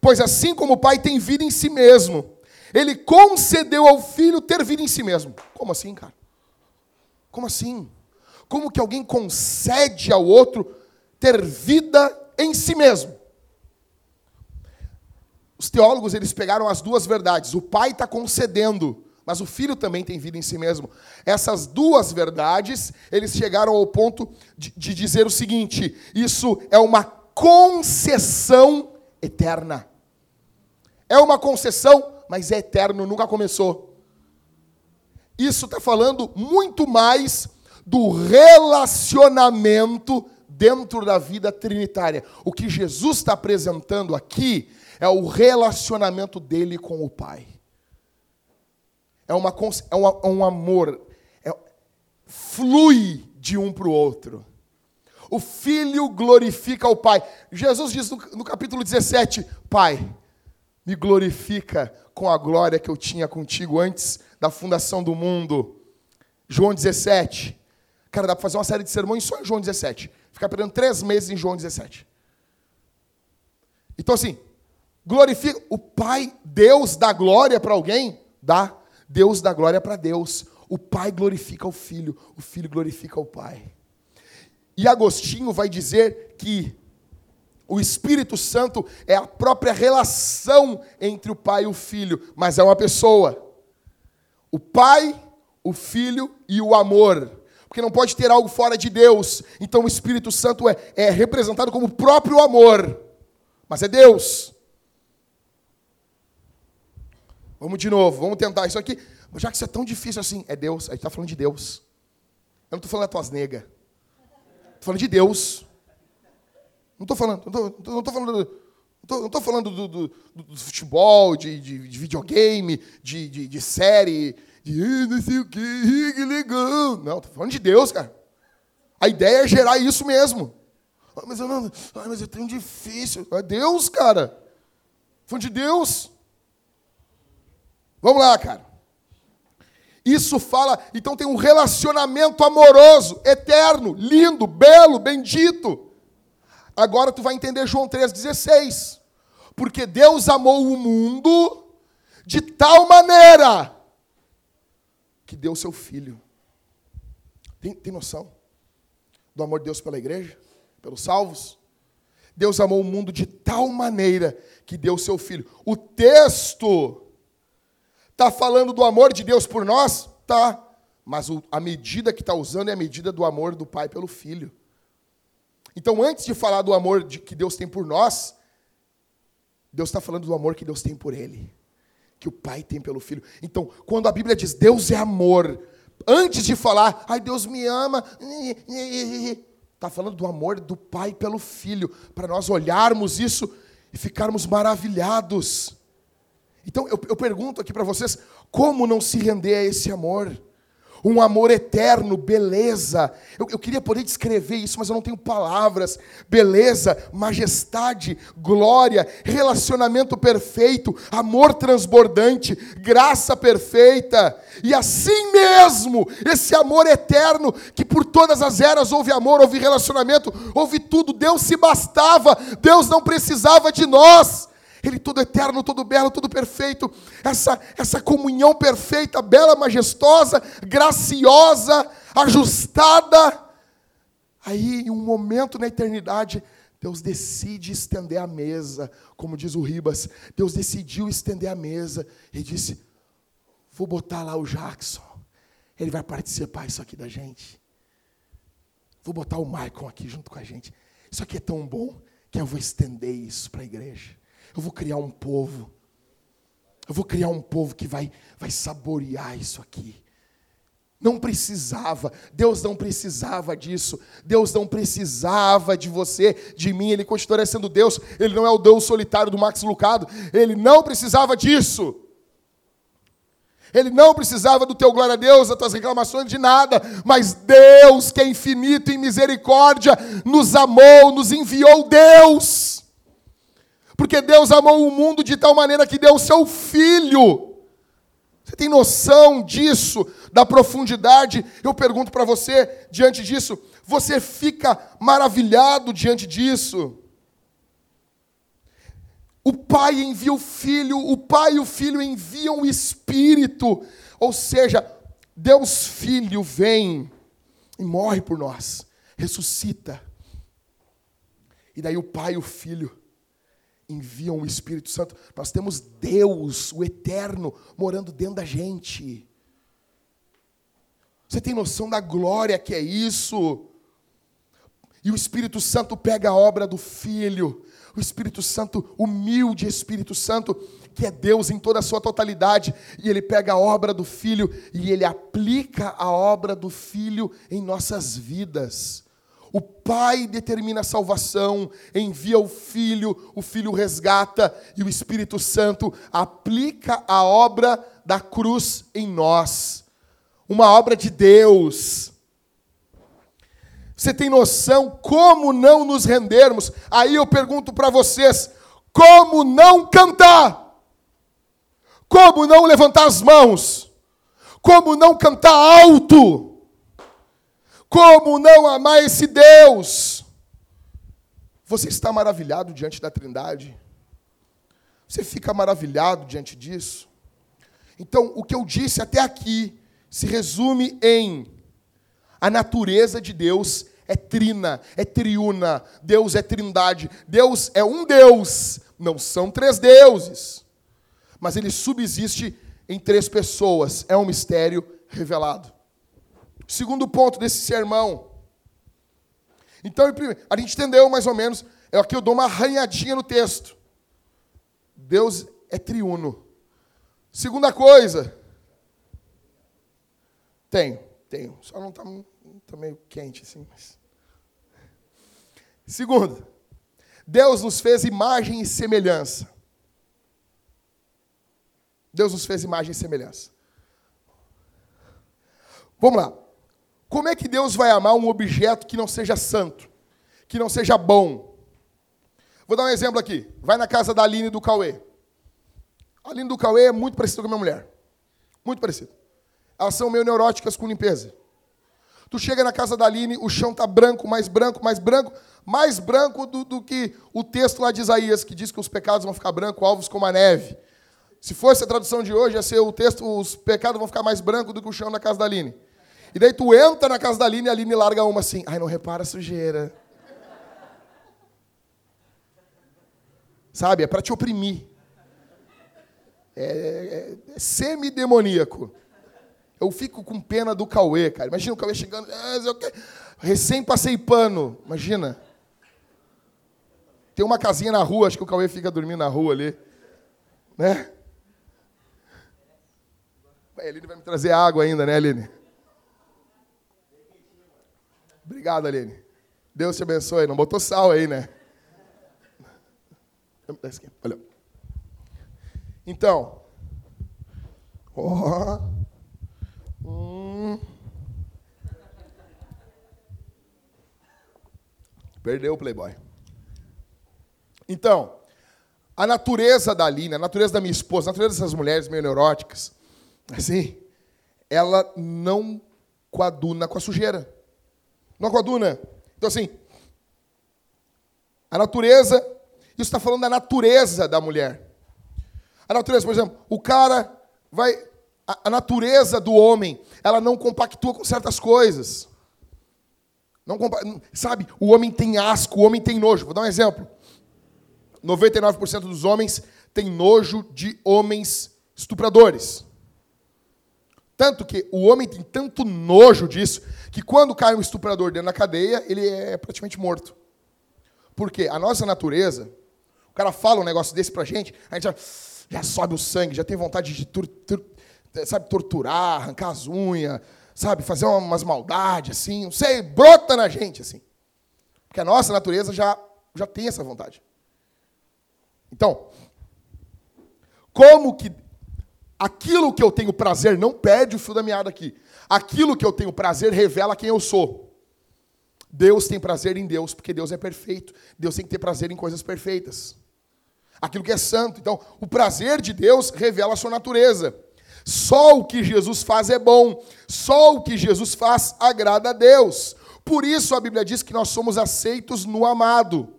Pois assim como o Pai tem vida em si mesmo, ele concedeu ao filho ter vida em si mesmo. Como assim, cara? Como assim? Como que alguém concede ao outro ter vida em si mesmo? Os teólogos eles pegaram as duas verdades. O pai está concedendo, mas o filho também tem vida em si mesmo. Essas duas verdades eles chegaram ao ponto de, de dizer o seguinte: isso é uma concessão eterna. É uma concessão mas é eterno, nunca começou. Isso está falando muito mais do relacionamento dentro da vida trinitária. O que Jesus está apresentando aqui é o relacionamento dele com o Pai. É, uma, é, é um amor, é, flui de um para o outro. O filho glorifica o Pai. Jesus diz no, no capítulo 17: Pai, me glorifica com a glória que eu tinha contigo antes da fundação do mundo. João 17. Cara, dá para fazer uma série de sermões só em João 17. Ficar perdendo três meses em João 17. Então, assim, glorifica. O Pai, Deus dá glória para alguém? Dá. Deus dá glória para Deus. O Pai glorifica o Filho. O Filho glorifica o Pai. E Agostinho vai dizer que o Espírito Santo é a própria relação entre o Pai e o Filho, mas é uma pessoa. O Pai, o Filho e o amor. Porque não pode ter algo fora de Deus. Então o Espírito Santo é, é representado como o próprio amor. Mas é Deus. Vamos de novo, vamos tentar isso aqui. Já que isso é tão difícil assim, é Deus. A gente está falando de Deus. Eu não estou falando da tuas negas. Estou falando de Deus. Não estou falando, não estou falando, não estou falando do, do, do, do futebol, de, de, de, videogame, de, de, de série, de não sei o que, que legal. Não, estou falando de Deus, cara. A ideia é gerar isso mesmo. Ah, mas eu não, ah, mas é tão difícil. É Deus, cara. Falando de Deus. Vamos lá, cara. Isso fala, então tem um relacionamento amoroso, eterno, lindo, belo, bendito. Agora tu vai entender João 3,16. Porque Deus amou o mundo de tal maneira que deu seu filho. Tem, tem noção do amor de Deus pela igreja? Pelos salvos? Deus amou o mundo de tal maneira que deu seu filho. O texto Está falando do amor de Deus por nós? Tá. Mas o, a medida que está usando é a medida do amor do Pai pelo Filho. Então, antes de falar do amor de, que Deus tem por nós, Deus está falando do amor que Deus tem por Ele, que o Pai tem pelo Filho. Então, quando a Bíblia diz Deus é amor, antes de falar, ai, Deus me ama, está falando do amor do Pai pelo Filho, para nós olharmos isso e ficarmos maravilhados. Então eu, eu pergunto aqui para vocês: como não se render a esse amor? um amor eterno, beleza. Eu, eu, queria poder descrever isso, mas eu não tenho palavras. Beleza, majestade, glória, relacionamento perfeito, amor transbordante, graça perfeita. E assim mesmo, esse amor eterno, que por todas as eras houve amor, houve relacionamento, houve tudo. Deus se bastava, Deus não precisava de nós. Ele todo eterno, todo belo, todo perfeito, essa, essa comunhão perfeita, bela, majestosa, graciosa, ajustada. Aí, em um momento na eternidade, Deus decide estender a mesa, como diz o Ribas. Deus decidiu estender a mesa e disse: Vou botar lá o Jackson, ele vai participar isso aqui da gente. Vou botar o Maicon aqui junto com a gente. Isso aqui é tão bom que eu vou estender isso para a igreja. Eu vou criar um povo. Eu vou criar um povo que vai, vai saborear isso aqui. Não precisava, Deus não precisava disso, Deus não precisava de você, de mim, Ele continuaria sendo Deus, Ele não é o Deus solitário do Max Lucado, Ele não precisava disso. Ele não precisava do teu glória a Deus, das tuas reclamações, de nada, mas Deus, que é infinito em misericórdia, nos amou, nos enviou Deus. Porque Deus amou o mundo de tal maneira que deu o seu filho. Você tem noção disso, da profundidade? Eu pergunto para você, diante disso, você fica maravilhado diante disso? O Pai envia o Filho, o Pai e o Filho enviam o Espírito. Ou seja, Deus Filho vem e morre por nós, ressuscita. E daí o Pai e o Filho enviam o Espírito Santo. Nós temos Deus, o Eterno, morando dentro da gente. Você tem noção da glória que é isso? E o Espírito Santo pega a obra do Filho, o Espírito Santo, humilde Espírito Santo, que é Deus em toda a sua totalidade, e ele pega a obra do Filho e ele aplica a obra do Filho em nossas vidas. O Pai determina a salvação, envia o Filho, o Filho resgata e o Espírito Santo aplica a obra da cruz em nós. Uma obra de Deus. Você tem noção como não nos rendermos? Aí eu pergunto para vocês: como não cantar? Como não levantar as mãos? Como não cantar alto? Como não amar esse Deus? Você está maravilhado diante da Trindade? Você fica maravilhado diante disso? Então, o que eu disse até aqui se resume em a natureza de Deus é trina, é triuna, Deus é trindade, Deus é um Deus, não são três deuses, mas ele subsiste em três pessoas, é um mistério revelado. Segundo ponto desse sermão. Então, a gente entendeu mais ou menos. É aqui eu dou uma arranhadinha no texto. Deus é triuno. Segunda coisa. Tenho, tenho. Só não está tá meio quente assim. Mas... Segundo, Deus nos fez imagem e semelhança. Deus nos fez imagem e semelhança. Vamos lá. Como é que Deus vai amar um objeto que não seja santo, que não seja bom? Vou dar um exemplo aqui. Vai na casa da Aline do Cauê. A Aline do Cauê é muito parecida com a minha mulher. Muito parecida. Elas são meio neuróticas com limpeza. Tu chega na casa da Aline, o chão tá branco, mais branco, mais branco, mais branco do, do, que o texto lá de Isaías, que diz que os pecados vão ficar brancos, alvos como a neve. Se fosse a tradução de hoje, ia ser o texto, os pecados vão ficar mais brancos do que o chão na casa da Aline. E daí tu entra na casa da Aline e a Aline larga uma assim, ai, não repara a sujeira. Sabe, é para te oprimir. É, é, é semi-demoníaco. Eu fico com pena do Cauê, cara. Imagina o Cauê chegando. Ah, recém passei pano. Imagina. Tem uma casinha na rua, acho que o Cauê fica dormindo na rua ali. Né? A Aline vai me trazer água ainda, né, Aline? Obrigado, Aline. Deus te abençoe. Não botou sal aí, né? Olha. Então. Oh, hum. Perdeu o Playboy. Então, a natureza da Aline, a natureza da minha esposa, a natureza dessas mulheres meio neuróticas, assim, ela não coaduna com a sujeira. Não coaduna. Então, assim, a natureza, isso está falando da natureza da mulher. A natureza, por exemplo, o cara vai. A, a natureza do homem, ela não compactua com certas coisas. Não, sabe, o homem tem asco, o homem tem nojo. Vou dar um exemplo. 99% dos homens têm nojo de homens estupradores. Tanto que o homem tem tanto nojo disso que quando cai um estuprador dentro da cadeia, ele é praticamente morto. Porque a nossa natureza, o cara fala um negócio desse pra gente, a gente já, já sobe o sangue, já tem vontade de tur, tur, sabe, torturar, arrancar as unhas, sabe, fazer umas maldades assim, não sei, brota na gente assim. Porque a nossa natureza já, já tem essa vontade. Então, como que aquilo que eu tenho prazer não perde o fio da meada aqui. Aquilo que eu tenho prazer revela quem eu sou. Deus tem prazer em Deus, porque Deus é perfeito. Deus tem que ter prazer em coisas perfeitas. Aquilo que é santo. Então, o prazer de Deus revela a sua natureza. Só o que Jesus faz é bom. Só o que Jesus faz agrada a Deus. Por isso a Bíblia diz que nós somos aceitos no amado.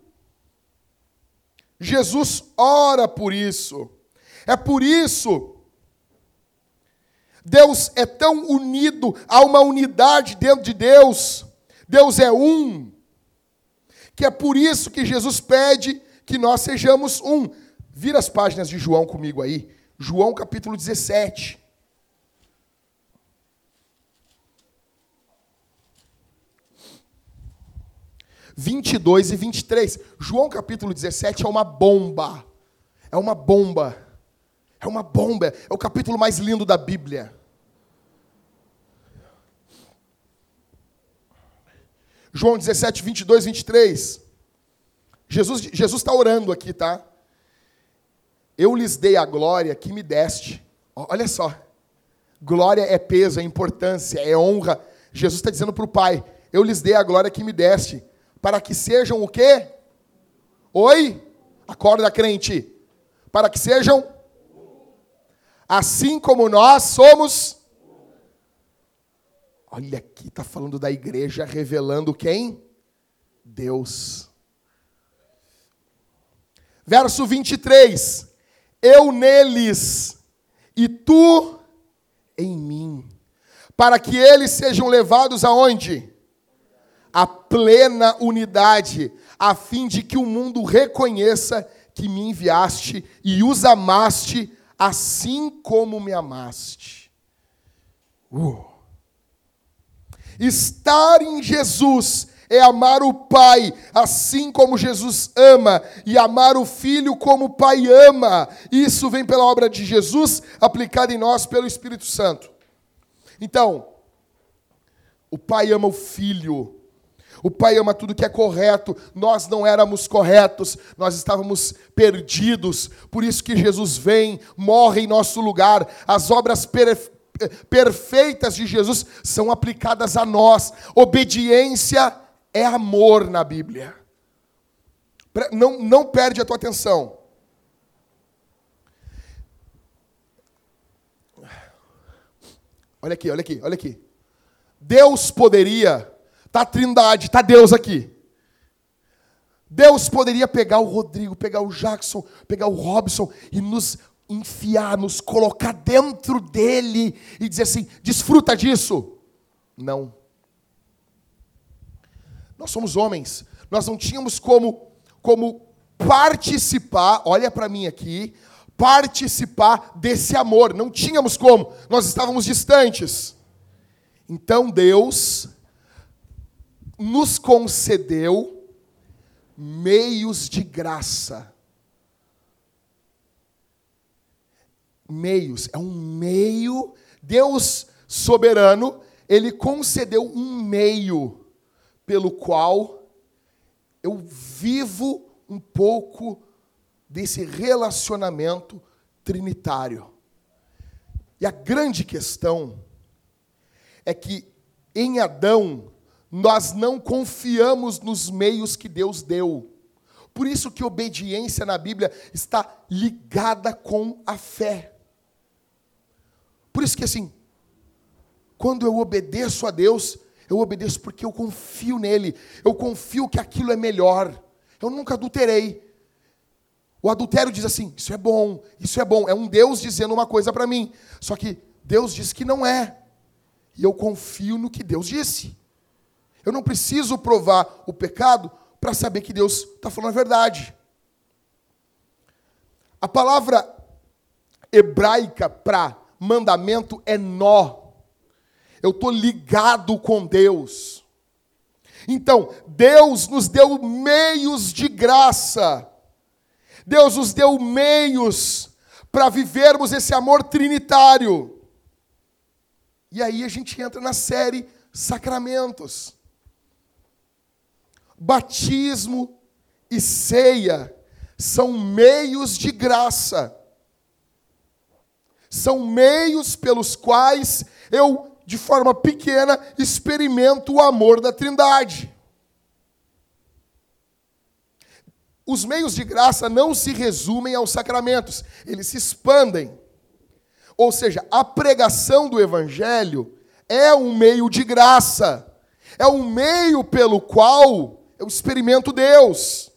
Jesus ora por isso. É por isso Deus é tão unido, há uma unidade dentro de Deus. Deus é um. Que é por isso que Jesus pede que nós sejamos um. Vira as páginas de João comigo aí. João capítulo 17. Vinte e dois e vinte e três. João capítulo 17 é uma bomba. É uma bomba. É uma bomba. É o capítulo mais lindo da Bíblia. João 17, 22, 23. Jesus está orando aqui, tá? Eu lhes dei a glória que me deste. Olha só. Glória é peso, é importância, é honra. Jesus está dizendo para o Pai: Eu lhes dei a glória que me deste, para que sejam o quê? Oi? Acorda, crente. Para que sejam assim como nós somos. Olha aqui, está falando da igreja revelando quem? Deus. Verso 23. Eu neles e tu em mim, para que eles sejam levados aonde? A plena unidade, a fim de que o mundo reconheça que me enviaste e os amaste assim como me amaste. Uh. Estar em Jesus é amar o Pai, assim como Jesus ama, e amar o Filho como o Pai ama. Isso vem pela obra de Jesus, aplicada em nós pelo Espírito Santo. Então, o Pai ama o Filho. O Pai ama tudo que é correto. Nós não éramos corretos, nós estávamos perdidos. Por isso que Jesus vem, morre em nosso lugar. As obras perfeitas de Jesus são aplicadas a nós. Obediência é amor na Bíblia. Não, não perde a tua atenção. Olha aqui, olha aqui, olha aqui. Deus poderia, tá Trindade, tá Deus aqui. Deus poderia pegar o Rodrigo, pegar o Jackson, pegar o Robson e nos enfiar, nos colocar dentro dele e dizer assim: desfruta disso. Não. Nós somos homens, nós não tínhamos como, como participar, olha para mim aqui, participar desse amor, não tínhamos como, nós estávamos distantes. Então Deus nos concedeu meios de graça. Meios, é um meio, Deus soberano, ele concedeu um meio pelo qual eu vivo um pouco desse relacionamento trinitário. E a grande questão é que em Adão nós não confiamos nos meios que Deus deu. Por isso que obediência na Bíblia está ligada com a fé. Por isso que assim, quando eu obedeço a Deus, eu obedeço porque eu confio nele. Eu confio que aquilo é melhor. Eu nunca adulterei. O adultério diz assim: isso é bom, isso é bom. É um Deus dizendo uma coisa para mim. Só que Deus diz que não é. E eu confio no que Deus disse. Eu não preciso provar o pecado para saber que Deus está falando a verdade. A palavra hebraica para mandamento é nó eu estou ligado com Deus. Então, Deus nos deu meios de graça, Deus nos deu meios para vivermos esse amor trinitário. E aí a gente entra na série Sacramentos. Batismo e ceia são meios de graça, são meios pelos quais eu de forma pequena, experimento o amor da Trindade. Os meios de graça não se resumem aos sacramentos, eles se expandem. Ou seja, a pregação do Evangelho é um meio de graça, é um meio pelo qual eu experimento Deus.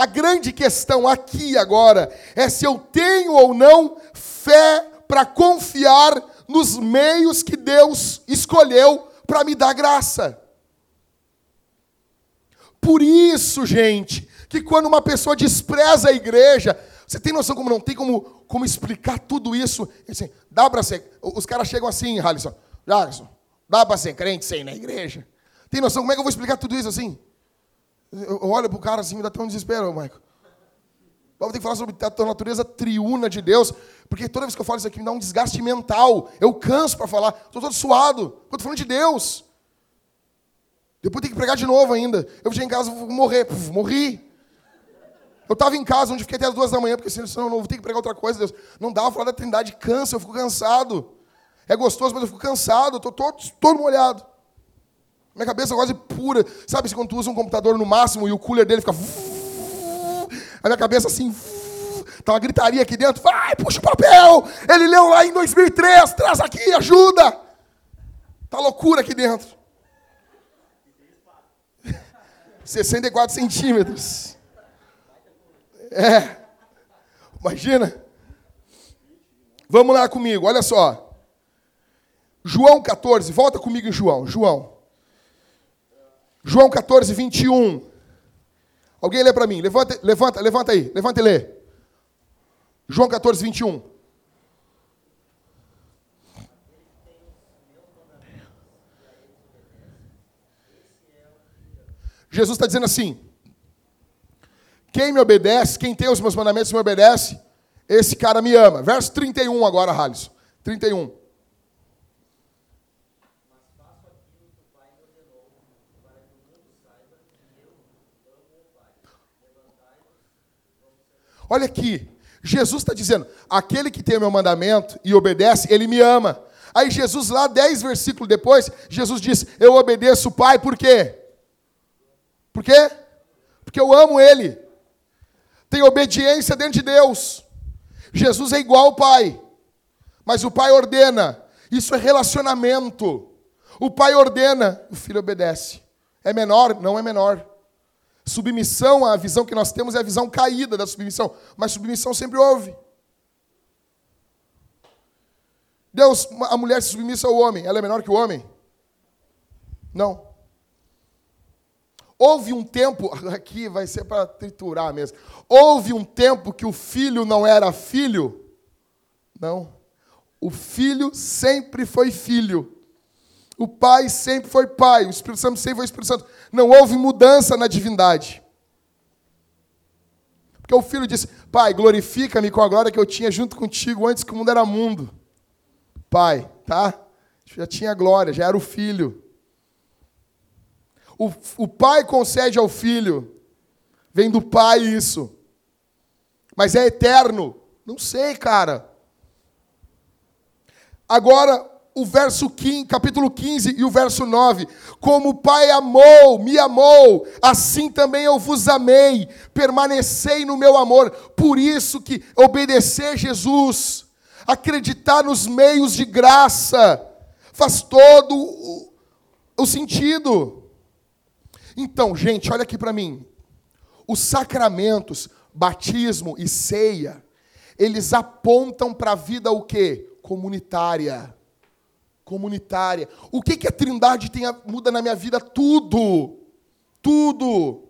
A grande questão aqui agora é se eu tenho ou não fé para confiar nos meios que Deus escolheu para me dar graça. Por isso, gente, que quando uma pessoa despreza a igreja, você tem noção como não tem como, como explicar tudo isso? Assim, dá para ser. Os caras chegam assim, Halisson, Jackson, dá para ser crente sem ir na igreja? Tem noção como é que eu vou explicar tudo isso assim? Eu olho para o cara assim, me dá até um desespero, Michael. Vamos ter que falar sobre a natureza triuna de Deus, porque toda vez que eu falo isso aqui me dá um desgaste mental. Eu canso para falar, estou todo suado, estou falando de Deus. Depois tem que pregar de novo ainda. Eu cheguei em casa, vou morrer. Puf, morri. Eu estava em casa, onde fiquei até as duas da manhã, porque senão eu não vou ter que pregar outra coisa, Deus. Não dá para falar da trindade, cansa, eu fico cansado. É gostoso, mas eu fico cansado, estou todo, todo molhado. Minha cabeça é quase pura. Sabe, quando tu usa um computador no máximo e o cooler dele fica a minha cabeça assim, tá uma gritaria aqui dentro, vai, puxa o papel, ele leu lá em 2003, traz aqui, ajuda. Tá loucura aqui dentro. 64 centímetros. É. Imagina. Vamos lá comigo, olha só. João 14, volta comigo em João. João. João 14, 21. Alguém lê para mim. Levanta, levanta, levanta aí. Levanta e lê. João 14, 21. Jesus está dizendo assim: Quem me obedece, quem tem os meus mandamentos me obedece, esse cara me ama. Verso 31 agora, Halisson. 31. Olha aqui, Jesus está dizendo: aquele que tem o meu mandamento e obedece, ele me ama. Aí Jesus, lá, dez versículos depois, Jesus diz: Eu obedeço o Pai, por quê? Por quê? Porque eu amo Ele. Tem obediência dentro de Deus. Jesus é igual ao Pai, mas o Pai ordena. Isso é relacionamento. O Pai ordena, o Filho obedece. É menor? Não é menor. Submissão, a visão que nós temos é a visão caída da submissão, mas submissão sempre houve. Deus, a mulher se submissa ao homem, ela é menor que o homem? Não. Houve um tempo, aqui vai ser para triturar mesmo. Houve um tempo que o filho não era filho? Não. O filho sempre foi filho. O pai sempre foi pai. O Espírito Santo sempre foi Espírito Santo. Não houve mudança na divindade. Porque o filho disse: Pai, glorifica-me com a glória que eu tinha junto contigo antes que o mundo era mundo pai, tá? Já tinha glória, já era o filho. O, o pai concede ao filho. Vem do pai isso. Mas é eterno. Não sei, cara. Agora, o verso 15, capítulo 15 e o verso 9. Como o Pai amou, me amou, assim também eu vos amei. Permanecei no meu amor. Por isso que obedecer Jesus acreditar nos meios de graça, faz todo o, o sentido. Então, gente, olha aqui para mim. Os sacramentos, batismo e ceia, eles apontam para a vida o quê? Comunitária. Comunitária. O que, que a Trindade tem a, muda na minha vida? Tudo. Tudo.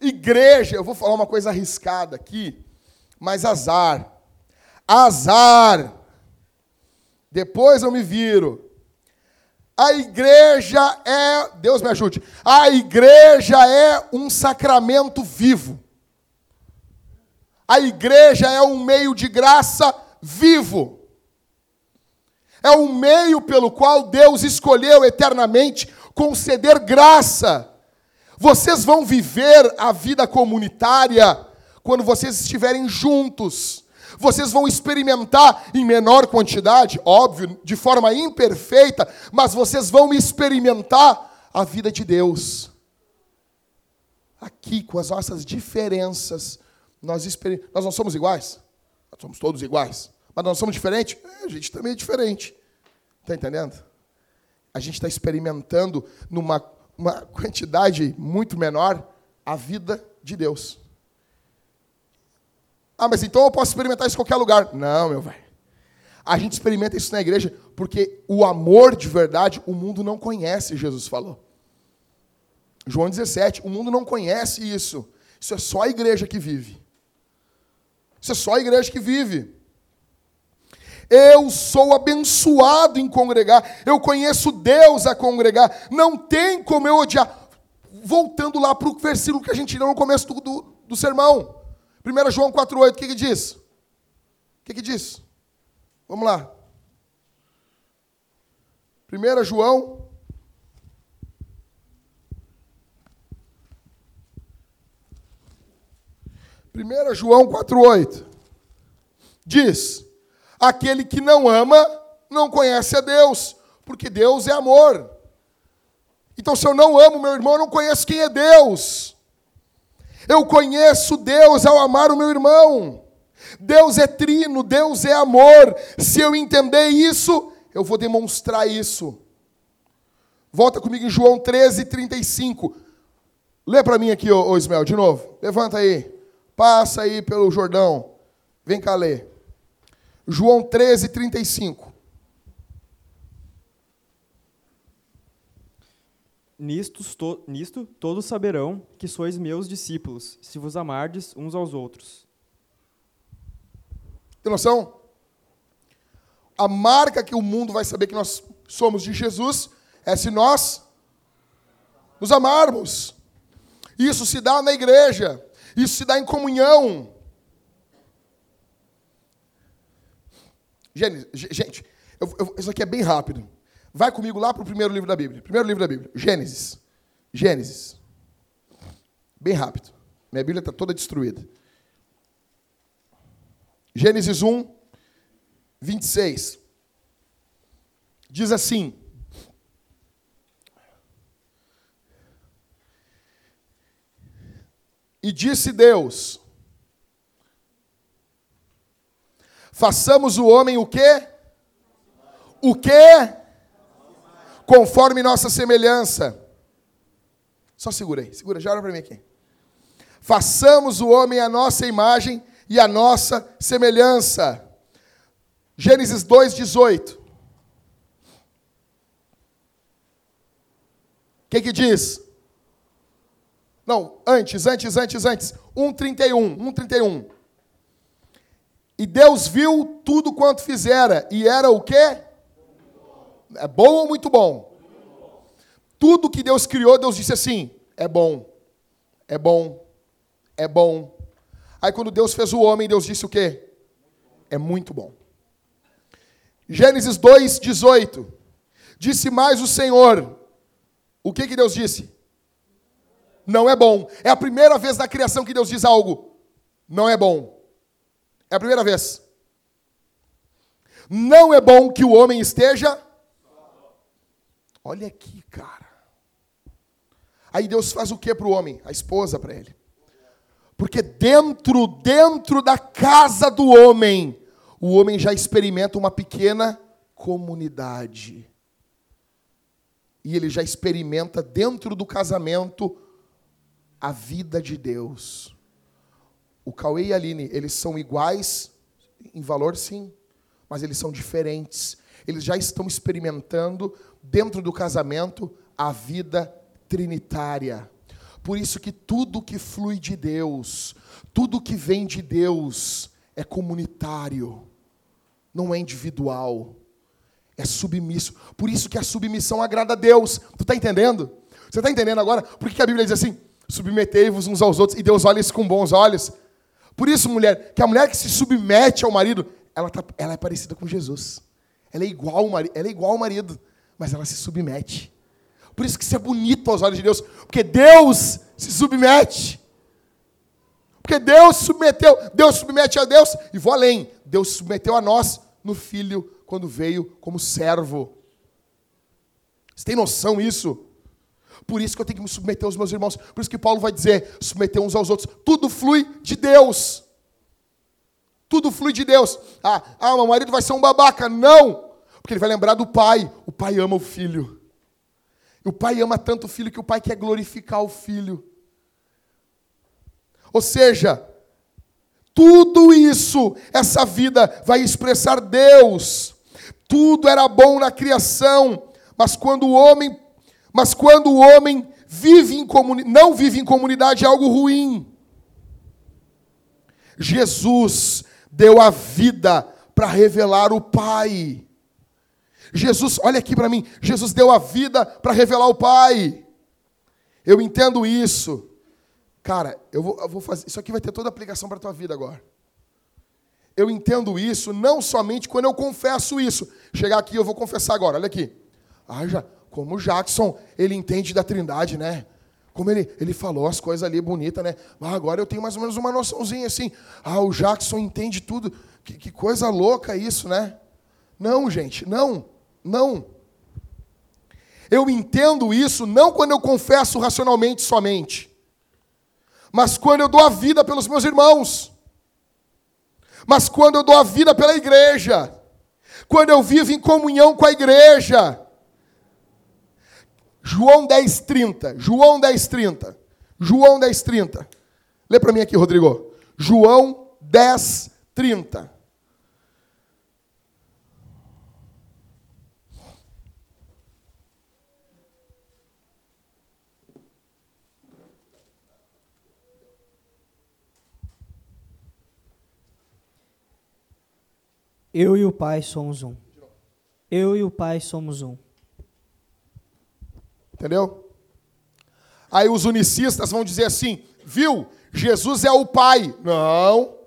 Igreja, eu vou falar uma coisa arriscada aqui, mas azar. Azar. Depois eu me viro. A igreja é, Deus me ajude, a igreja é um sacramento vivo. A igreja é um meio de graça vivo. É um meio pelo qual Deus escolheu eternamente conceder graça. Vocês vão viver a vida comunitária quando vocês estiverem juntos. Vocês vão experimentar em menor quantidade, óbvio, de forma imperfeita, mas vocês vão experimentar a vida de Deus. Aqui, com as nossas diferenças, nós, nós não somos iguais? Nós somos todos iguais. Mas nós somos diferentes? É, a gente também é diferente. Está entendendo? A gente está experimentando, numa uma quantidade muito menor, a vida de Deus. Ah, mas então eu posso experimentar isso em qualquer lugar. Não, meu velho. A gente experimenta isso na igreja porque o amor de verdade o mundo não conhece, Jesus falou. João 17, o mundo não conhece isso. Isso é só a igreja que vive. Isso é só a igreja que vive. Eu sou abençoado em congregar. Eu conheço Deus a congregar. Não tem como eu odiar. Voltando lá para o versículo que a gente leu no começo do, do, do sermão. 1 João 4,8, o que, que diz? O que, que diz? Vamos lá. 1 João. Primeira João 4,8 diz: Aquele que não ama não conhece a Deus, porque Deus é amor. Então, se eu não amo meu irmão, eu não conheço quem é Deus. Eu conheço Deus ao amar o meu irmão. Deus é trino, Deus é amor. Se eu entender isso, eu vou demonstrar isso. Volta comigo em João 13, 35. Lê para mim aqui, ô, Ismael, de novo. Levanta aí. Passa aí pelo Jordão. Vem cá ler. João 13, 35. Nisto, to, nisto todos saberão que sois meus discípulos, se vos amardes uns aos outros. Tem noção? A marca que o mundo vai saber que nós somos de Jesus é se nós nos amarmos. Isso se dá na igreja, isso se dá em comunhão. Gente, eu, eu, isso aqui é bem rápido. Vai comigo lá para o primeiro livro da Bíblia. Primeiro livro da Bíblia, Gênesis. Gênesis. Bem rápido. Minha Bíblia está toda destruída. Gênesis 1, 26. Diz assim: E disse Deus: Façamos o homem o quê? O quê? Conforme nossa semelhança. Só segura aí, segura, já olha para mim aqui. Façamos o homem a nossa imagem e a nossa semelhança. Gênesis 2:18. O que que diz? Não, antes, antes, antes, antes. 1:31, 1:31. E Deus viu tudo quanto fizera, e era o quê? É bom ou muito bom? Tudo que Deus criou, Deus disse assim: é bom, é bom, é bom. Aí quando Deus fez o homem, Deus disse o quê? É muito bom. Gênesis 2, 18. Disse mais o Senhor. O que, que Deus disse? Não é bom. É a primeira vez na criação que Deus diz algo. Não é bom. É a primeira vez. Não é bom que o homem esteja. Olha aqui, cara. Aí Deus faz o que para o homem? A esposa para ele. Porque dentro, dentro da casa do homem, o homem já experimenta uma pequena comunidade. E ele já experimenta dentro do casamento a vida de Deus. O Cauê e a Aline, eles são iguais em valor, sim, mas eles são diferentes. Eles já estão experimentando dentro do casamento a vida trinitária. Por isso que tudo que flui de Deus, tudo que vem de Deus é comunitário, não é individual, é submisso. Por isso que a submissão agrada a Deus. Tu está entendendo? Você está entendendo agora? Por que a Bíblia diz assim? Submetei-vos uns aos outros e Deus olha isso com bons olhos. Por isso, mulher, que a mulher que se submete ao marido, ela, tá, ela é parecida com Jesus. Ela é igual ao marido, ela é igual ao marido, mas ela se submete. Por isso que isso é bonito aos olhos de Deus, porque Deus se submete. Porque Deus submeteu, Deus submete a Deus, e vou além, Deus submeteu a nós no Filho quando veio como servo. Você tem noção disso? Por isso que eu tenho que me submeter aos meus irmãos. Por isso que Paulo vai dizer: submeter uns aos outros. Tudo flui de Deus. Tudo flui de Deus. Ah, ah, meu marido vai ser um babaca. Não! Porque ele vai lembrar do pai. O pai ama o filho. O pai ama tanto o filho que o pai quer glorificar o filho. Ou seja, tudo isso, essa vida vai expressar Deus. Tudo era bom na criação, mas quando o homem, mas quando o homem vive em comuni, não vive em comunidade é algo ruim. Jesus deu a vida para revelar o Pai. Jesus, olha aqui para mim, Jesus deu a vida para revelar o Pai. Eu entendo isso. Cara, eu vou, eu vou, fazer. Isso aqui vai ter toda a aplicação para a tua vida agora. Eu entendo isso não somente quando eu confesso isso. Chegar aqui, eu vou confessar agora, olha aqui. Ah, já, como o Jackson, ele entende da trindade, né? Como ele, ele falou as coisas ali bonitas, né? Ah, agora eu tenho mais ou menos uma noçãozinha assim. Ah, o Jackson entende tudo. Que, que coisa louca isso, né? Não, gente, não. Não. Eu entendo isso não quando eu confesso racionalmente somente, mas quando eu dou a vida pelos meus irmãos, mas quando eu dou a vida pela igreja, quando eu vivo em comunhão com a igreja. João 10:30, João 10:30, João 10:30. Lê para mim aqui, Rodrigo. João 10:30. Eu e o Pai somos um. Eu e o Pai somos um. Entendeu? Aí os unicistas vão dizer assim: viu, Jesus é o Pai. Não.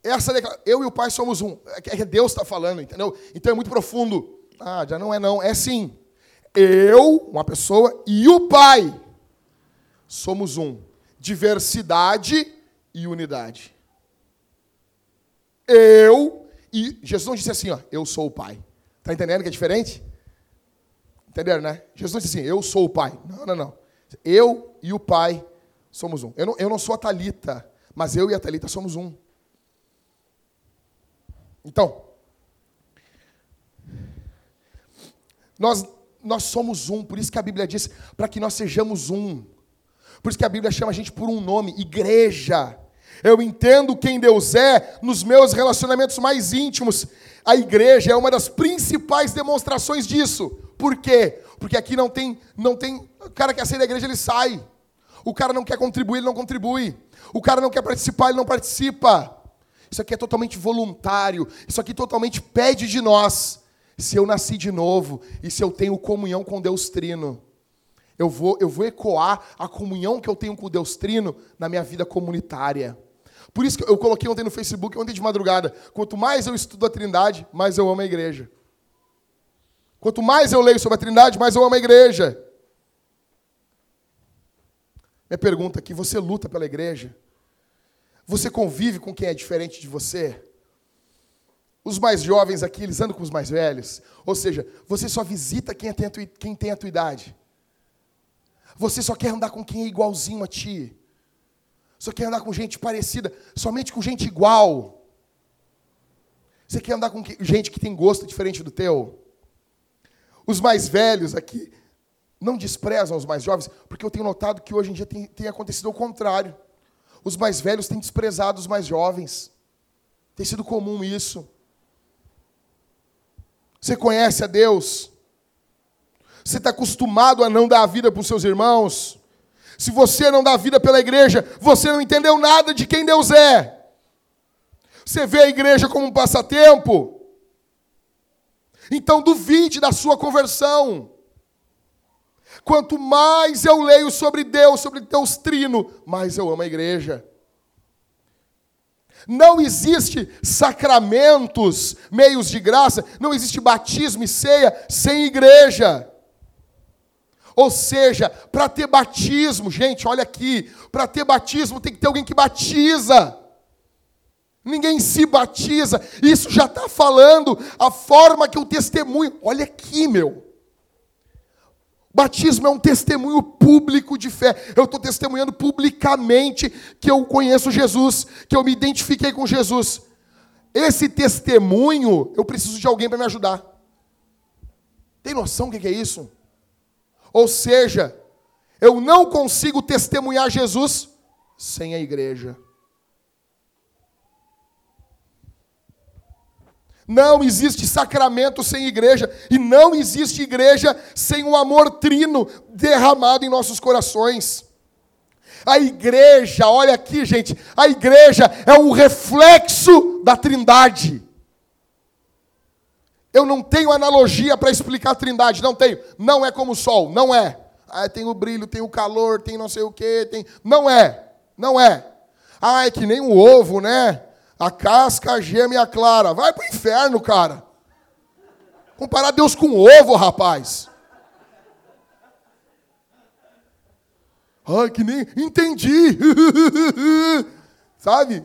Essa eu e o Pai somos um. É que Deus está falando, entendeu? Então é muito profundo. Ah, já não é não, é sim. Eu, uma pessoa, e o Pai somos um. Diversidade e unidade. Eu e Jesus não disse assim, ó, eu sou o Pai. Tá entendendo que é diferente? Entenderam, né? Jesus disse assim, eu sou o Pai. Não, não, não. Eu e o Pai somos um. Eu não, eu não sou a Talita, mas eu e a Talita somos um. Então, nós, nós somos um, por isso que a Bíblia diz, para que nós sejamos um. Por isso que a Bíblia chama a gente por um nome, igreja. Eu entendo quem Deus é nos meus relacionamentos mais íntimos. A igreja é uma das principais demonstrações disso. Por quê? Porque aqui não tem, não tem, o cara quer sair da igreja, ele sai. O cara não quer contribuir, ele não contribui. O cara não quer participar, ele não participa. Isso aqui é totalmente voluntário. Isso aqui totalmente pede de nós. Se eu nasci de novo e se eu tenho comunhão com Deus Trino, eu vou, eu vou ecoar a comunhão que eu tenho com Deus Trino na minha vida comunitária. Por isso que eu coloquei ontem no Facebook, ontem de madrugada. Quanto mais eu estudo a Trindade, mais eu amo a igreja. Quanto mais eu leio sobre a Trindade, mais eu amo a igreja. Minha pergunta aqui: você luta pela igreja? Você convive com quem é diferente de você? Os mais jovens aqui, eles andam com os mais velhos. Ou seja, você só visita quem, é quem tem a tua idade. Você só quer andar com quem é igualzinho a ti. Só quer andar com gente parecida, somente com gente igual. Você quer andar com gente que tem gosto diferente do teu? Os mais velhos aqui não desprezam os mais jovens, porque eu tenho notado que hoje em dia tem, tem acontecido o contrário. Os mais velhos têm desprezado os mais jovens. Tem sido comum isso. Você conhece a Deus? Você está acostumado a não dar a vida para os seus irmãos? Se você não dá vida pela igreja, você não entendeu nada de quem Deus é. Você vê a igreja como um passatempo. Então duvide da sua conversão. Quanto mais eu leio sobre Deus, sobre Deus Trino, mais eu amo a igreja. Não existe sacramentos, meios de graça, não existe batismo e ceia sem igreja. Ou seja, para ter batismo, gente, olha aqui, para ter batismo tem que ter alguém que batiza. Ninguém se batiza. Isso já está falando a forma que o testemunho. Olha aqui, meu. Batismo é um testemunho público de fé. Eu estou testemunhando publicamente que eu conheço Jesus, que eu me identifiquei com Jesus. Esse testemunho, eu preciso de alguém para me ajudar. Tem noção do que é isso? Ou seja, eu não consigo testemunhar Jesus sem a igreja. Não existe sacramento sem igreja, e não existe igreja sem o amor trino derramado em nossos corações. A igreja, olha aqui, gente, a igreja é um reflexo da Trindade. Eu não tenho analogia para explicar a Trindade, não tenho. Não é como o sol, não é. Ah, tem o brilho, tem o calor, tem não sei o quê, tem. Não é, não é. Ah, é que nem o ovo, né? A casca, a gema e a clara. Vai para o inferno, cara. Comparar Deus com ovo, rapaz. Ai, que nem. Entendi. Sabe?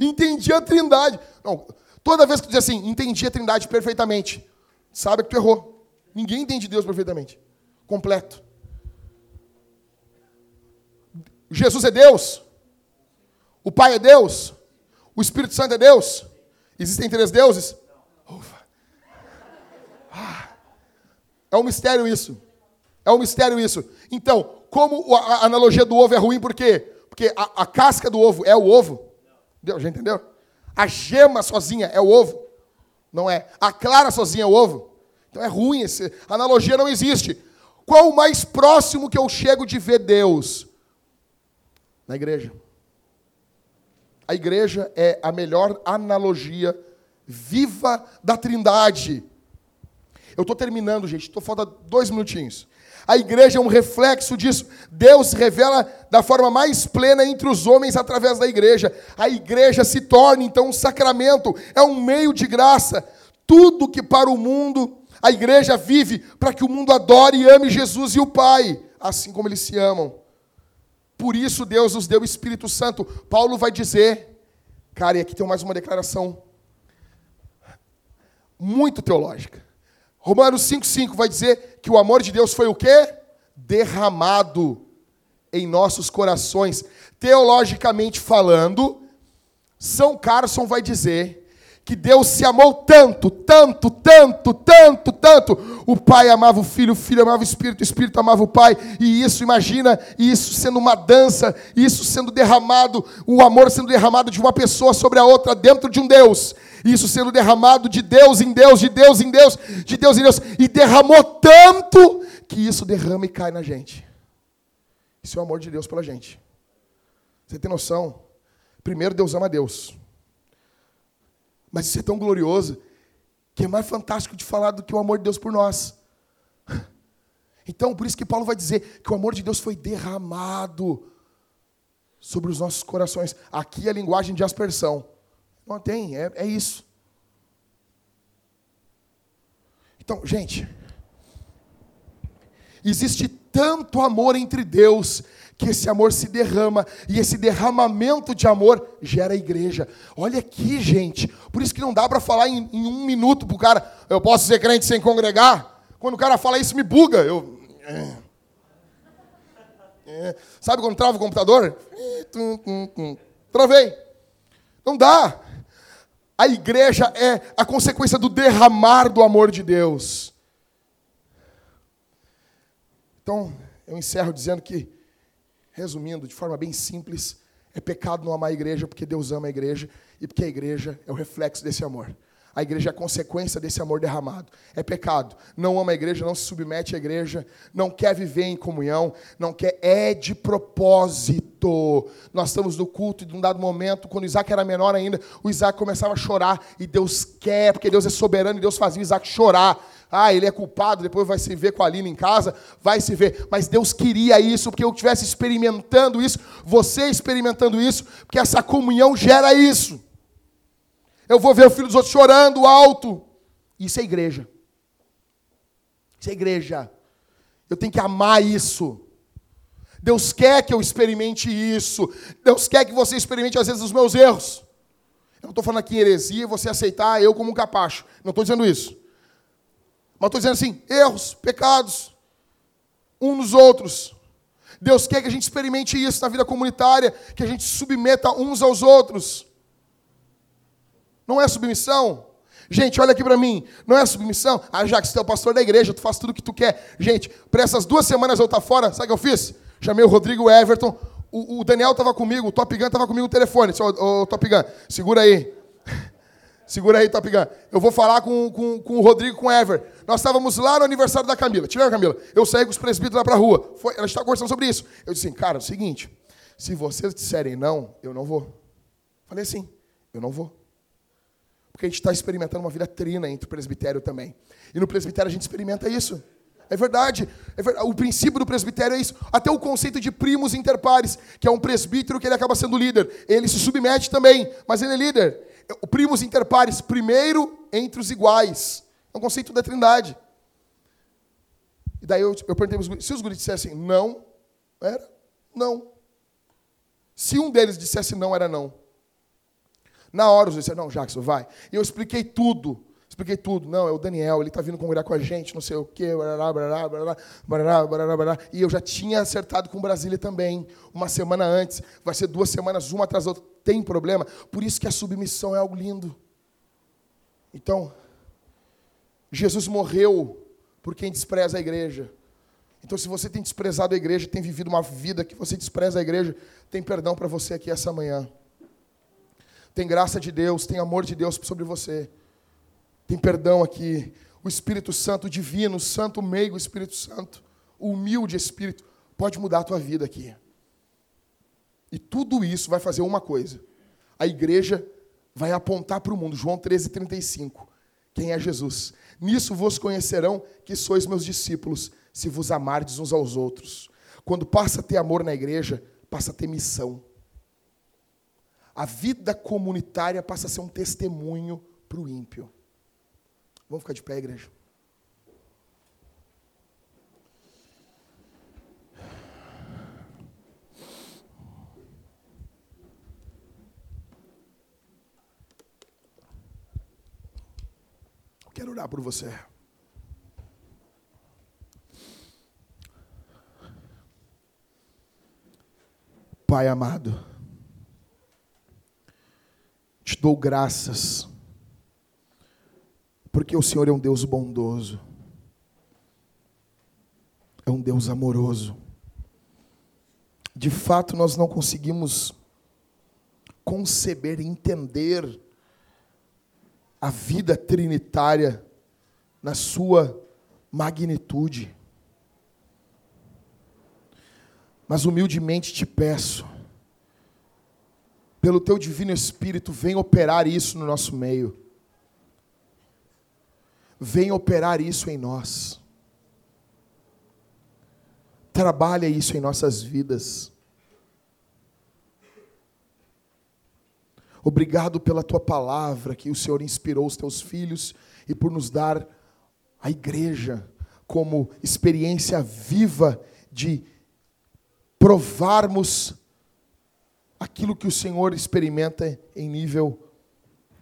Entendi a trindade. Não, toda vez que tu diz assim, entendi a trindade perfeitamente, sabe que tu errou. Ninguém entende Deus perfeitamente. Completo. Jesus é Deus. O Pai é Deus? O Espírito Santo é Deus? Existem três deuses? Ufa. Ah. É um mistério isso. É um mistério isso. Então, como a analogia do ovo é ruim, por quê? Porque a, a casca do ovo é o ovo. Deu, já entendeu? A gema sozinha é o ovo. Não é. A clara sozinha é o ovo. Então é ruim. Esse, a analogia não existe. Qual o mais próximo que eu chego de ver Deus? Na igreja. A igreja é a melhor analogia viva da Trindade. Eu estou terminando, gente. Estou falta dois minutinhos. A igreja é um reflexo disso. Deus se revela da forma mais plena entre os homens através da igreja. A igreja se torna então um sacramento, é um meio de graça. Tudo que para o mundo a igreja vive para que o mundo adore e ame Jesus e o Pai, assim como eles se amam. Por isso Deus nos deu o Espírito Santo. Paulo vai dizer, cara, e aqui tem mais uma declaração muito teológica. Romanos 5,5 vai dizer que o amor de Deus foi o quê? Derramado em nossos corações. Teologicamente falando, São Carson vai dizer que Deus se amou tanto, tanto, tanto, tanto, tanto. O Pai amava o Filho, o Filho amava o Espírito, o Espírito amava o Pai. E isso, imagina, isso sendo uma dança, isso sendo derramado, o amor sendo derramado de uma pessoa sobre a outra dentro de um Deus. Isso sendo derramado de Deus em Deus, de Deus em Deus, de Deus em Deus. E derramou tanto que isso derrama e cai na gente. Isso é o amor de Deus pela gente. Você tem noção? Primeiro, Deus ama Deus. Mas isso é tão glorioso que é mais fantástico de falar do que o amor de Deus por nós. Então, por isso que Paulo vai dizer que o amor de Deus foi derramado sobre os nossos corações. Aqui é a linguagem de aspersão. Não tem, é, é isso. Então, gente, existe tanto amor entre Deus que esse amor se derrama e esse derramamento de amor gera igreja. Olha aqui, gente. Por isso que não dá para falar em, em, um minuto pro cara. Eu posso ser crente sem congregar? Quando o cara fala isso, me buga. Eu. É. É. Sabe quando trava o computador? Travei. Não dá. A igreja é a consequência do derramar do amor de Deus. Então, eu encerro dizendo que resumindo de forma bem simples, é pecado não amar a igreja porque Deus ama a igreja e porque a igreja é o reflexo desse amor. A igreja é a consequência desse amor derramado. É pecado. Não ama a igreja, não se submete à igreja, não quer viver em comunhão, não quer. É de propósito. Nós estamos no culto e, num dado momento, quando Isaac era menor ainda, o Isaac começava a chorar. E Deus quer, porque Deus é soberano e Deus fazia o Isaac chorar. Ah, ele é culpado, depois vai se ver com a Aline em casa, vai se ver. Mas Deus queria isso, porque eu estivesse experimentando isso, você experimentando isso, porque essa comunhão gera isso. Eu vou ver o filho dos outros chorando alto. Isso é igreja. Isso é igreja. Eu tenho que amar isso. Deus quer que eu experimente isso. Deus quer que você experimente, às vezes, os meus erros. Eu não estou falando aqui em heresia, você aceitar eu como um capacho. Não estou dizendo isso. Mas estou dizendo assim: erros, pecados, uns nos outros. Deus quer que a gente experimente isso na vida comunitária, que a gente submeta uns aos outros. Não é submissão? Gente, olha aqui para mim. Não é submissão? Ah, já que você é o pastor da igreja, tu faz tudo o que tu quer. Gente, para essas duas semanas eu estar tá fora, sabe o que eu fiz? Chamei o Rodrigo Everton. O, o Daniel estava comigo, o Top Gun estava comigo no telefone. Ô, Top Gun, segura aí. Segura aí, Top Gun. Eu vou falar com, com, com o Rodrigo com o Ever. Nós estávamos lá no aniversário da Camila. Tira a Camila. Eu saí com os presbíteros lá para a rua. Foi, ela estava conversando sobre isso. Eu disse assim, cara, é o seguinte. Se vocês disserem não, eu não vou. Falei assim, eu não vou. Porque a gente está experimentando uma vida trina entre o presbitério também. E no presbitério a gente experimenta isso. É verdade. é verdade. O princípio do presbitério é isso. Até o conceito de primos interpares, que é um presbítero que ele acaba sendo líder. Ele se submete também, mas ele é líder. O primos interpares, primeiro entre os iguais. É um conceito da trindade. E daí eu, eu perguntei para os se os guris dissessem não, era não. Se um deles dissesse não, era não. Na hora os disseram, não, Jackson, vai. E eu expliquei tudo. Expliquei tudo. Não, é o Daniel, ele está vindo congregar com a gente, não sei o quê, barará, barará, barará, barará, barará, barará. E eu já tinha acertado com Brasília também, uma semana antes. Vai ser duas semanas, uma atrás da outra. Tem problema? Por isso que a submissão é algo lindo. Então, Jesus morreu por quem despreza a igreja. Então, se você tem desprezado a igreja, tem vivido uma vida que você despreza a igreja, tem perdão para você aqui essa manhã. Tem graça de Deus, tem amor de Deus sobre você. Tem perdão aqui. O Espírito Santo divino, o santo meigo Espírito Santo, o humilde Espírito, pode mudar a tua vida aqui. E tudo isso vai fazer uma coisa. A igreja vai apontar para o mundo. João 13, 35. Quem é Jesus? Nisso vos conhecerão que sois meus discípulos, se vos amardes uns aos outros. Quando passa a ter amor na igreja, passa a ter missão. A vida comunitária passa a ser um testemunho para o ímpio. Vamos ficar de pé, igreja? Quero orar por você. Pai amado, te dou graças, porque o Senhor é um Deus bondoso, é um Deus amoroso. De fato, nós não conseguimos conceber, entender a vida trinitária na sua magnitude. Mas humildemente te peço, pelo teu divino Espírito, vem operar isso no nosso meio. Vem operar isso em nós. Trabalha isso em nossas vidas. Obrigado pela tua palavra que o Senhor inspirou os teus filhos e por nos dar a igreja como experiência viva de provarmos aquilo que o Senhor experimenta em nível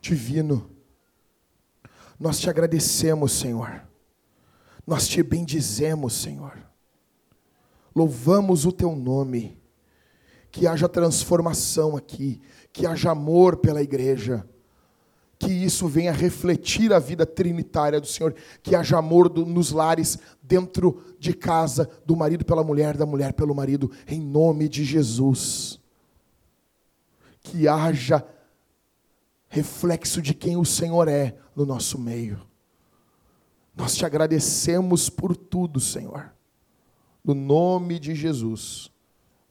divino. Nós te agradecemos, Senhor. Nós te bendizemos, Senhor. Louvamos o teu nome. Que haja transformação aqui, que haja amor pela igreja, que isso venha refletir a vida trinitária do Senhor, que haja amor do, nos lares, dentro de casa, do marido pela mulher, da mulher pelo marido, em nome de Jesus. Que haja reflexo de quem o Senhor é no nosso meio. Nós te agradecemos por tudo, Senhor. No nome de Jesus.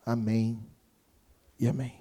Amém e amém.